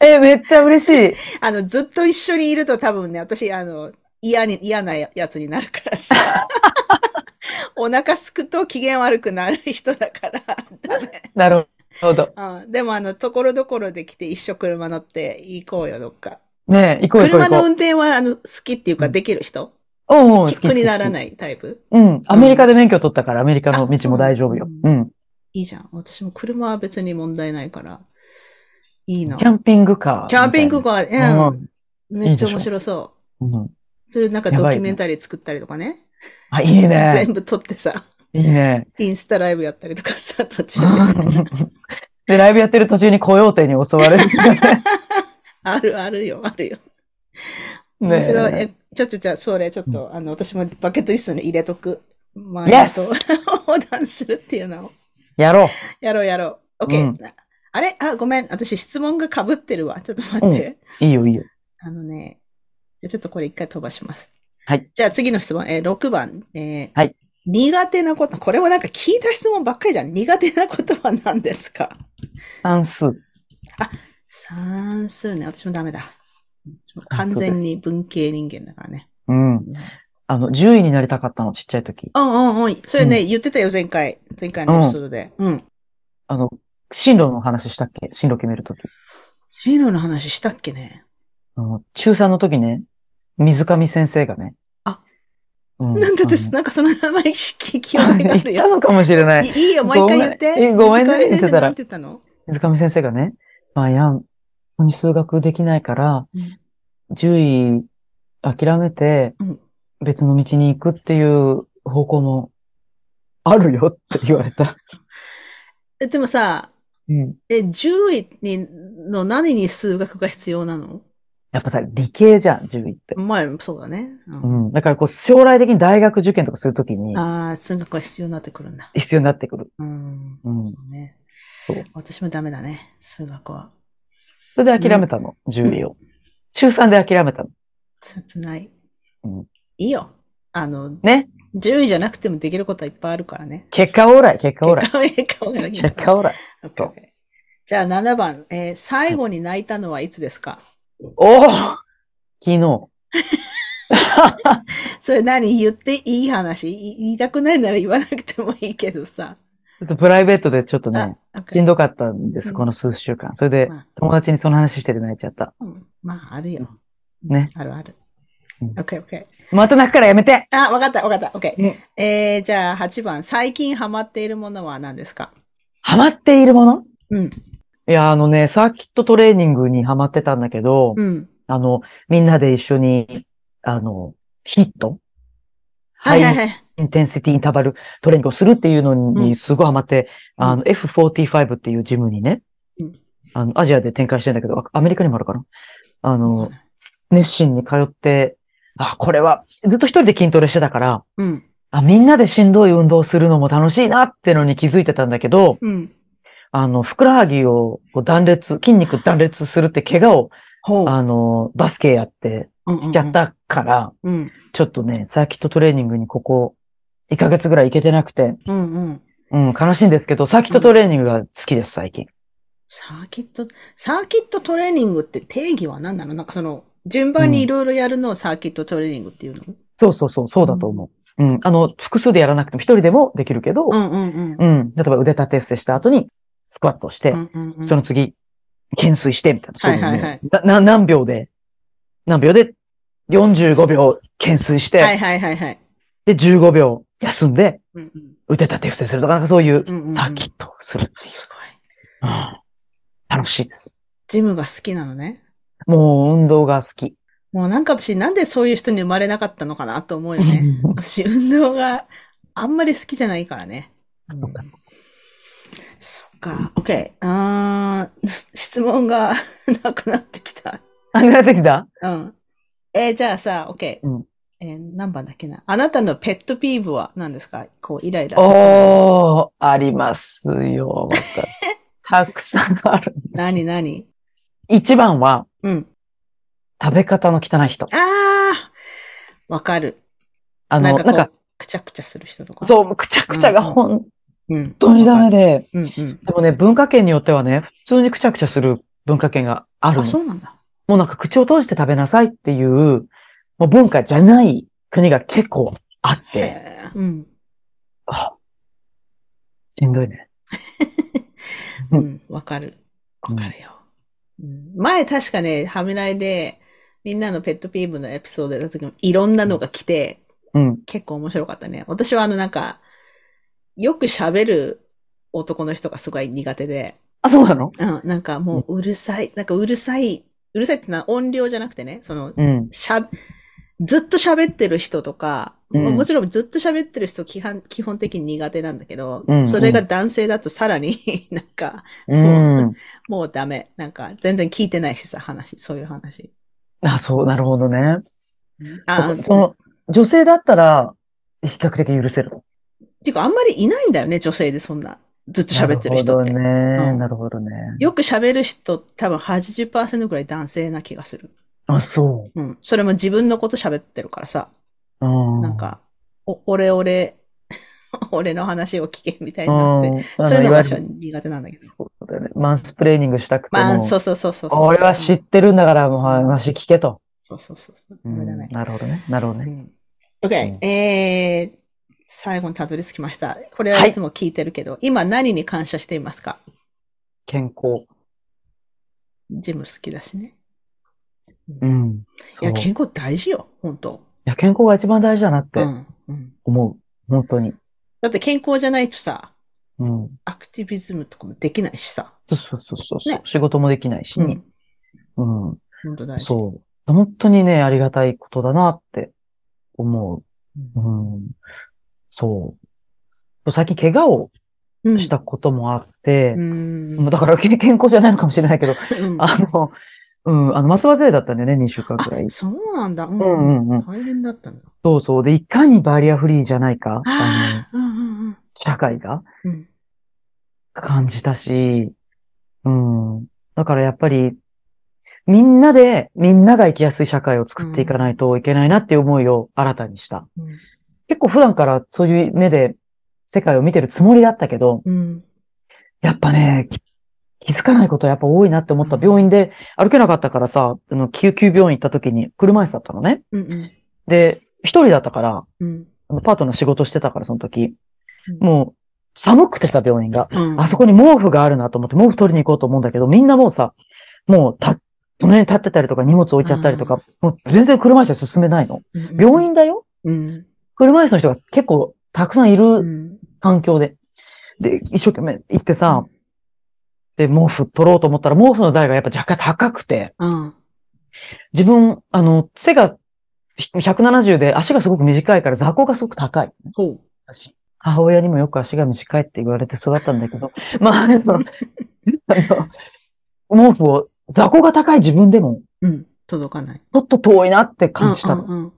ら。えー、めっちゃ嬉しい。あの、ずっと一緒にいると多分ね、私、あの、嫌に、嫌なやつになるからさ。お腹すくと機嫌悪くなる人だから。なるほど。うん。でもあの、ところどころで来て一緒車乗って行こうよ、どっか。ねえ、行こうよ。車の運転はあの、好きっていうかできる人？うんうん。苦にならないタイプ？うん。アメリカで免許取ったから、アメリカの道も大丈夫よ。うん。いいじゃん。私も車は別に問題ないから。いいな。キャンピングカー。キャンピングカー、うん。めっちゃ面白そう。うん。それなんかドキュメンタリー作ったりとかね。あ、いいね。全部撮ってさ。いいね。インスタライブやったりとかさ、途中で。で、ライブやってる途中にコヨーテに襲われる。あるあるよ、あるよ。面白い。え、ちょっとじゃあ、それちょっと、あの、私もバケットリストに入れとく。マイと 横断するっていうのを。やろう。やろうやろう。OK、うん。あれ？あ、ごめん。私質問が被ってるわ。ちょっと待って。うん、いいよ、いいよ。あのね、じゃちょっとこれ一回飛ばします。はい。じゃあ次の質問、えー、6番。えー、はい。苦手なこと、これはなんか聞いた質問ばっかりじゃん。苦手なことは何ですか？算数。あ、算数ね。私もダメだ。完全に文系人間だからね。うん。あの、10位になりたかったの、ちっちゃい時。うんうんうん。それね、うん、言ってたよ、前回。前回のエピソードで。うん。うん、あの、進路の話したっけ？進路決めるとき。進路の話したっけね？あの、中3の時ね、水上先生がね。あ、うん、なんだです、なんかその名前聞き覚えがあるよ。言ったのかもしれない。い いよ、もう一回言って。え、ごめんね、言ってたら。水上先生がね、まあ、やん、に数学できないから、うん、10位諦めて、別の道に行くっていう方向もあるよって言われた。でもさ、うん、え、10位にの何に数学が必要なの？やっぱさ、理系じゃん、獣医って。まあ、そうだね。うん。だからこう、将来的に大学受験とかするときに。ああ、数学が必要になってくるんだ。必要になってくる。うん。うん。そうね。そう。私もダメだね、数学は。それで諦めたの、獣医を。中3で諦めたの。切ない。うん。いいよ。あの、ね。10位じゃなくてもできることはいっぱいあるからね。結果オーライ、結果オーライ。結果オーライ。結果オーライ。じゃあ7番、えー、最後に泣いたのはいつですか、おお昨日。それ何言っていい話？言いたくないなら言わなくてもいいけどさ。ちょっとプライベートでちょっとね、しんどかったんです、この数週間。それで、友達にその話してて泣いちゃった。うん、まあ、あるよ。ね。あるある。OK, OK. また泣くからやめてあ、わかった、わかった。OK。えー、じゃあ8番。最近ハマっているものは何ですか？ハマっているもの？うん。いや、あのね、サーキットトレーニングにハマってたんだけど、うん。あの、みんなで一緒に、あの、ヒット？はいはいはい。インテンシティインターバルトレーニングをするっていうのにすごいハマって、うん、あの、F45 っていうジムにね、うん、あの、アジアで展開してんだけど、アメリカにもあるかな？あの、熱心に通って、あ、これは、ずっと一人で筋トレしてたから、うん、あ、みんなでしんどい運動するのも楽しいなってのに気づいてたんだけど、うん、あの、ふくらはぎを断裂、筋肉断裂するって怪我を、あの、バスケやってしちゃったから、うん、ちょっとね、サーキットトレーニングにここ、1ヶ月ぐらい行けてなくて、うんうん。うん、悲しいんですけど、サーキットトレーニングが好きです、最近。サーキット、サーキットトレーニングって定義は何なの？なんかその、順番にいろいろやるのをサーキットトレーニングっていうの、うん、そうそうそう、そうだと思う。うん、あの、複数でやらなくても一人でもできるけど、うんうんうん。うん。例えば腕立て伏せした後に、スクワットして、うんうんうん、その次、懸垂してみたいな。はいはいはい。な、何秒で、何秒で45秒懸垂して、はいはいはいはい。で、15秒休んで、うんうん、腕立て伏せするとか、なんかそういうサーキットをする。すごい。うん。楽しいです。ジムが好きなのね。もう運動が好き。もうなんか私なんでそういう人に生まれなかったのかなと思うよね。私運動があんまり好きじゃないからね。うん、そっか。OK。あ 質問が なくなってきた。なくなってきた？うん。えー、じゃあさ、OK。うん、えー、何番だっけな？あなたのペットピーブは何ですか？こう、イライラさせる。おー、ありますよ。たくさんある。何何？一番は、うん。食べ方の汚い人。ああわかる。あの、なんか、くちゃくちゃする人とか。そう、くちゃくちゃが本当にダメで、うんうん、でもね、文化圏によってはね、普通にくちゃくちゃする文化圏があるの。あ、そうなんだ。もうなんか口を閉じて食べなさいっていう、もう文化じゃない国が結構あって。うん。あ、しんどいね。うん、わかる。わかるよ。うん、前確かね、ハミライで、みんなのペットピーブのエピソードやった時もいろんなのが来て、うん、結構面白かったね。私はあのなんか、よく喋る男の人がすごい苦手で。あ、そうなの？うん、なんかもううるさい、なんかうるさい、うるさいってのは音量じゃなくてね、その、うん、しゃ、ずっと喋ってる人とか、うん、もちろんずっと喋ってる人基本基本的に苦手なんだけど、うんうん、それが男性だとさらに なんか、もう、うん、もうダメ。なんか全然聞いてないしさ、話、そういう話。あ、そう、なるほどね。あその、女性だったら、比較的許せる。っていうか、あんまりいないんだよね、女性でそんな。ずっと喋ってる人って。なるほどね。なるほどね。よく喋る人、多分80%くらい男性な気がする。あ、そう。うん。それも自分のこと喋ってるからさ。うん。なんか、お、俺俺、俺の話を聞けみたいになって、そういうのが私は苦手なんだけど。そうだよね。マンスプレーニングしたくても。まあ、そうそうそうそう俺は知ってるんだから、もう話聞けと。そうそうそうそう。ダメダメ。なるほどね。なるほどね。うん、OK、うん、えー、最後にたどり着きました。これはいつも聞いてるけど、はい、今何に感謝していますか？健康。ジム好きだしね。うん。いや、健康大事よ、本当いや、健康が一番大事だなって思う。うん、本当に。だって健康じゃないとさ、うん、アクティビズムとかもできないしさ。そうそうそうそう、ね、仕事もできないし、ね、うん。うん。本当大事。そう。本当にね、ありがたいことだなって思う。うん。そう。最近怪我をしたこともあって、うん、だから健康じゃないのかもしれないけど、うん、あの、うん、あの、松葉杖だったんだよね、2週間くらい。そうなんだ。うん、うんうん大変だったんだ。そうそう。で、いかにバリアフリーじゃないか、あの、うんうんうん、社会が、うん、感じたし、うん。だからやっぱり、みんなで、みんなが生きやすい社会を作っていかないといけないなっていう思いを新たにした。うん、結構普段からそういう目で世界を見てるつもりだったけど、うん、やっぱね、気づかないことやっぱ多いなって思った。病院で歩けなかったからさ、あの救急病院行った時に車椅子だったのね。うんうん、で、一人だったから、うん、パートナー仕事してたからその時、もう寒くてさ、病院が、あそこに毛布があるなと思って毛布取りに行こうと思うんだけど、みんなもうさ、もうた、その辺に立ってたりとか荷物置いちゃったりとか、もう全然車椅子で進めないの。病院だよ、うん、車椅子の人が結構たくさんいる環境で。で、一生懸命行ってさ、で、毛布取ろうと思ったら、毛布の台がやっぱ若干高くて、うん、自分、あの、背が170で足がすごく短いから座高がすごく高い、ね。母親にもよく足が短いって言われて育ったんだけど、まあ、あの、あの毛布を座高が高い自分でも、うん、届かない。ちょっと遠いなって感じたの。うんうんうん、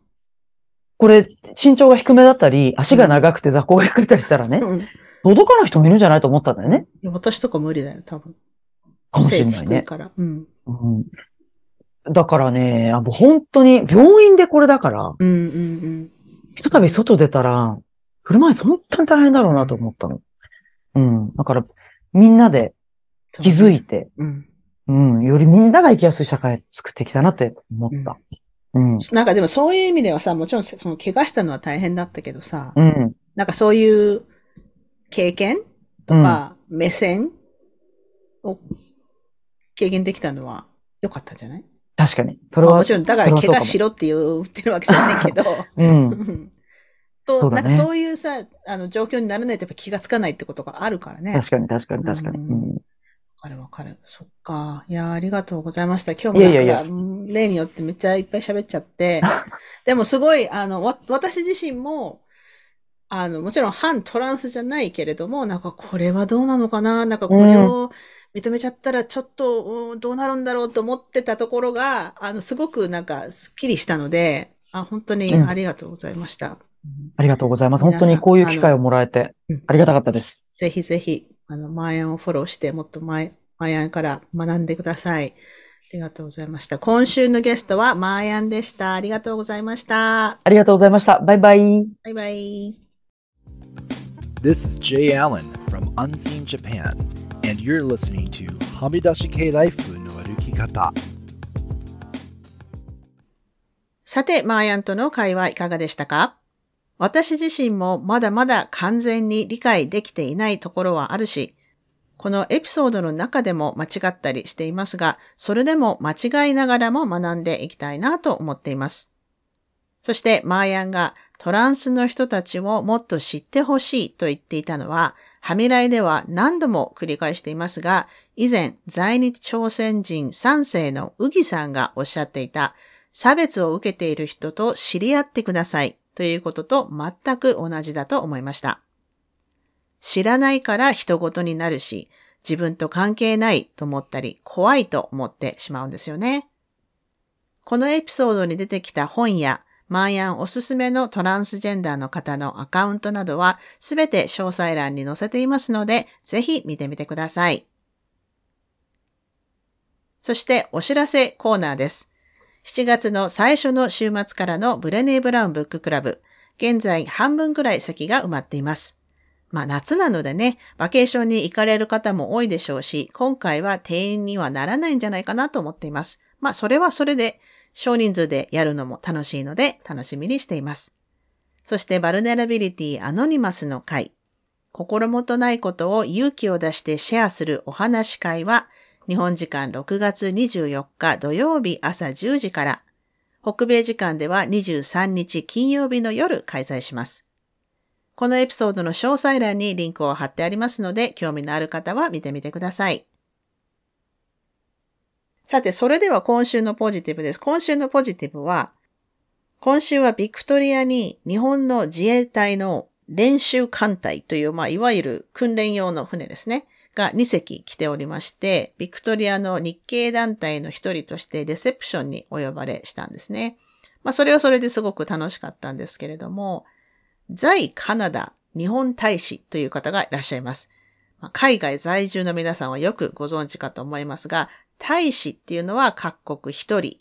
これ、身長が低めだったり、足が長くて座高が低かったりしたらね、うん、届かない人もいるんじゃないと思ったんだよね。私とか無理だよ、多分。かもしれないね。から。うん。うん、だからね、あ本当に、病院でこれだから、うんうんうん。ひとたび外出たら、車椅子本当に大変だろうなと思ったの。うん。だから、みんなで気づいて、うん。うん。よりみんなが生きやすい社会作ってきたなって思った。うん。うん、なんかでもそういう意味ではさ、もちろんその怪我したのは大変だったけどさ、うん。なんかそういう経験とか、目線を経験できたのは良かったんじゃない？確かに。それは。もちろん、だから怪我しろって言ってるわけじゃないけど。うん。と、ね、なんかそういうさ、あの、状況にならないとやっぱ気がつかないってことがあるからね。確かに、確かに、確かに。わ、うん、かるわかる。そっか。いや、ありがとうございました。今日もなんか、いやいやいや例によってめっちゃいっぱい喋っちゃって。でもすごい、あの、わ、私自身も、あの、もちろん反トランスじゃないけれども、なんかこれはどうなのかな？なんかこれを認めちゃったらちょっと、どうなるんだろうと思ってたところが、あの、すごくなんかスッキリしたので、あ、本当にありがとうございました。うん、ありがとうございます。本当にこういう機会をもらえて、ありがたかったです。ぜひぜひ、あの、マーヤンをフォローして、もっとマーヤンから学んでください。ありがとうございました。今週のゲストはマーヤンでした。ありがとうございました。ありがとうございました。バイバイ。バイバイ。This is Jay Allen from Unseen Japan, and you're listening to Hamidashi Kei Life no Arukikata. さて、マーヤンとの会話いかがでしたか？私自身もまだまだ完全に理解できていないところはあるし、このエピソードの中でも間違ったりしていますが、それでも間違いながらも学んでいきたいなと思っています。そしてマーヤンがトランスの人たちをもっと知ってほしいと言っていたのは、ハミライでは何度も繰り返していますが、以前在日朝鮮人3世のウギさんがおっしゃっていた、差別を受けている人と知り合ってくださいということと全く同じだと思いました。知らないから人事になるし、自分と関係ないと思ったり、怖いと思ってしまうんですよね。このエピソードに出てきた本やマーヤンおすすめのトランスジェンダーの方のアカウントなどはすべて詳細欄に載せていますので、ぜひ見てみてください。そしてお知らせコーナーです。7月の最初の週末からのブレネー・ブラウンブッククラブ。現在半分くらい席が埋まっています。まあ夏なのでね、バケーションに行かれる方も多いでしょうし、今回は定員にはならないんじゃないかなと思っています。まあそれはそれで少人数でやるのも楽しいので楽しみにしています。そして Vulnerability Anonymous の会。心もとないことを勇気を出してシェアするお話会は日本時間6月24日土曜日朝10時から北米時間では23日金曜日の夜開催します。このエピソードの詳細欄にリンクを貼ってありますので興味のある方は見てみてください。さて、それでは今週のポジティブです。今週のポジティブは、今週はビクトリアに日本の自衛隊の練習艦隊という、まあ、いわゆる訓練用の船ですね。が2隻来ておりまして、ビクトリアの日系団体の一人としてレセプションにお呼ばれしたんですね。まあ、それはそれですごく楽しかったんですけれども、在カナダ日本大使という方がいらっしゃいます。ま、海外在住の皆さんはよくご存知かと思いますが、大使っていうのは各国一人。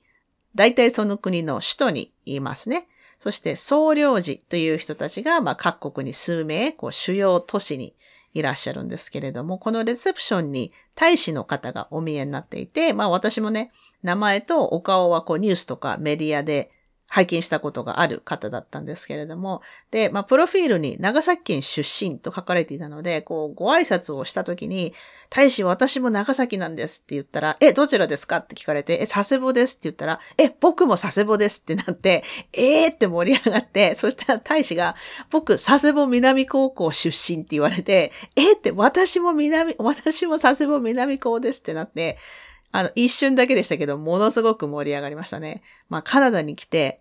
大体その国の首都に言いますね。そして総領事という人たちが、まあ、各国に数名、こう主要都市にいらっしゃるんですけれども、このレセプションに大使の方がお見えになっていて、まあ私もね、名前とお顔はこうニュースとかメディアで拝見したことがある方だったんですけれども、で、まあ、プロフィールに長崎県出身と書かれていたので、こう、ご挨拶をしたときに、大使私も長崎なんですって言ったら、え、どちらですか？って聞かれて、え、佐世保ですって言ったら、え、僕も佐世保ですってなって、えー！って盛り上がって、そしたら大使が、僕、佐世保南高校出身って言われて、えって、私も南、私も佐世保南高ですってなって、あの、一瞬だけでしたけど、ものすごく盛り上がりましたね。まあ、カナダに来て、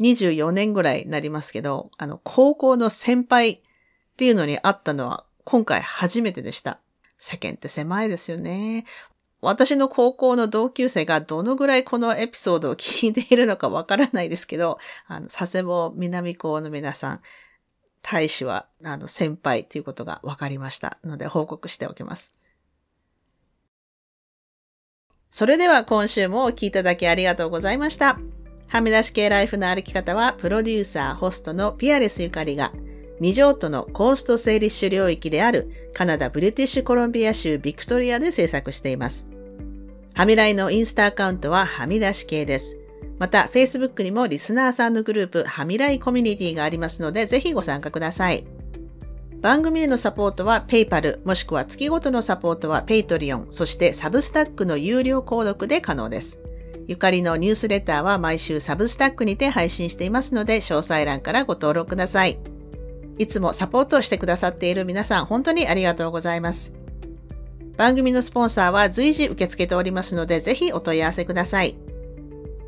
24年ぐらいになりますけど、あの、高校の先輩っていうのに会ったのは今回初めてでした。世間って狭いですよね。私の高校の同級生がどのぐらいこのエピソードを聞いているのかわからないですけど、あの、佐世保南高の皆さん、大使は、あの、先輩ということが分かりましたので報告しておきます。それでは今週もお聴きいただきありがとうございました。はみ出し系ライフの歩き方は、プロデューサー、ホストのピアレスゆかりが、未譲渡のコーストセーリッシュ領域であるカナダ・ブリティッシュコロンビア州ビクトリアで制作しています。はみらいのインスタアカウントははみ出し系です。また、Facebook にもリスナーさんのグループ、はみらいコミュニティがありますので、ぜひご参加ください。番組へのサポートは PayPal、もしくは月ごとのサポートは Patreon、そしてサブスタックの有料購読で可能です。ゆかりのニュースレターは毎週サブスタックにて配信していますので、詳細欄からご登録ください。いつもサポートをしてくださっている皆さん、本当にありがとうございます。番組のスポンサーは随時受け付けておりますので、ぜひお問い合わせください。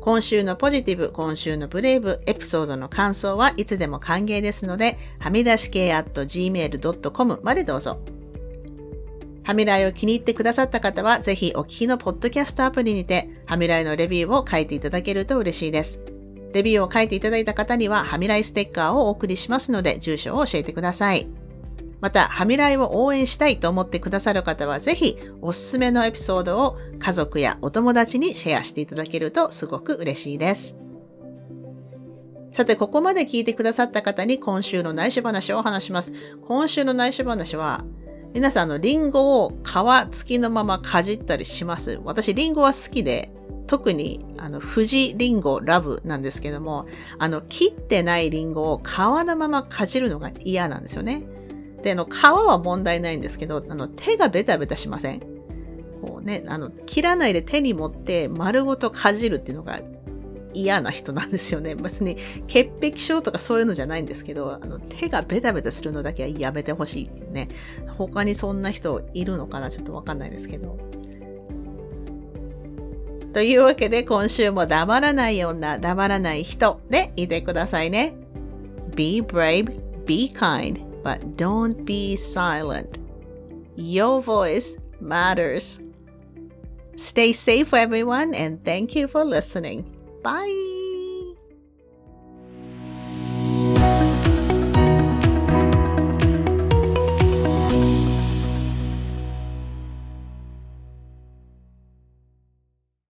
今週のポジティブ、今週のブレイブ、エピソードの感想はいつでも歓迎ですので、はみ出し系 at gmail.com までどうぞ。はみらいを気に入ってくださった方は、ぜひお聞きのポッドキャストアプリにて、はみらいのレビューを書いていただけると嬉しいです。レビューを書いていただいた方には、はみらいステッカーをお送りしますので、住所を教えてください。また、はみらいを応援したいと思ってくださる方は、ぜひ、おすすめのエピソードを家族やお友達にシェアしていただけるとすごく嬉しいです。さて、ここまで聞いてくださった方に今週の内緒話を話します。今週の内緒話は、皆さん、の、リンゴを皮付きのままかじったりします。私、リンゴは好きで、特に、あの、富士リンゴラブなんですけども、あの、切ってないリンゴを皮のままかじるのが嫌なんですよね。で、あの、皮は問題ないんですけど、あの、手がベタベタしませんこうね、あの、切らないで手に持って丸ごとかじるっていうのが嫌な人なんですよね。別に潔癖症とかそういうのじゃないんですけど、あの手がベタベタするのだけはやめてほしいってね。他にそんな人いるのかなちょっとわかんないですけど。というわけで今週も黙らない女、黙らない人でいてくださいね。Be brave, be kind, but don't be silent. Your voice matters. Stay safe, everyone, and thank you for listening. Bye.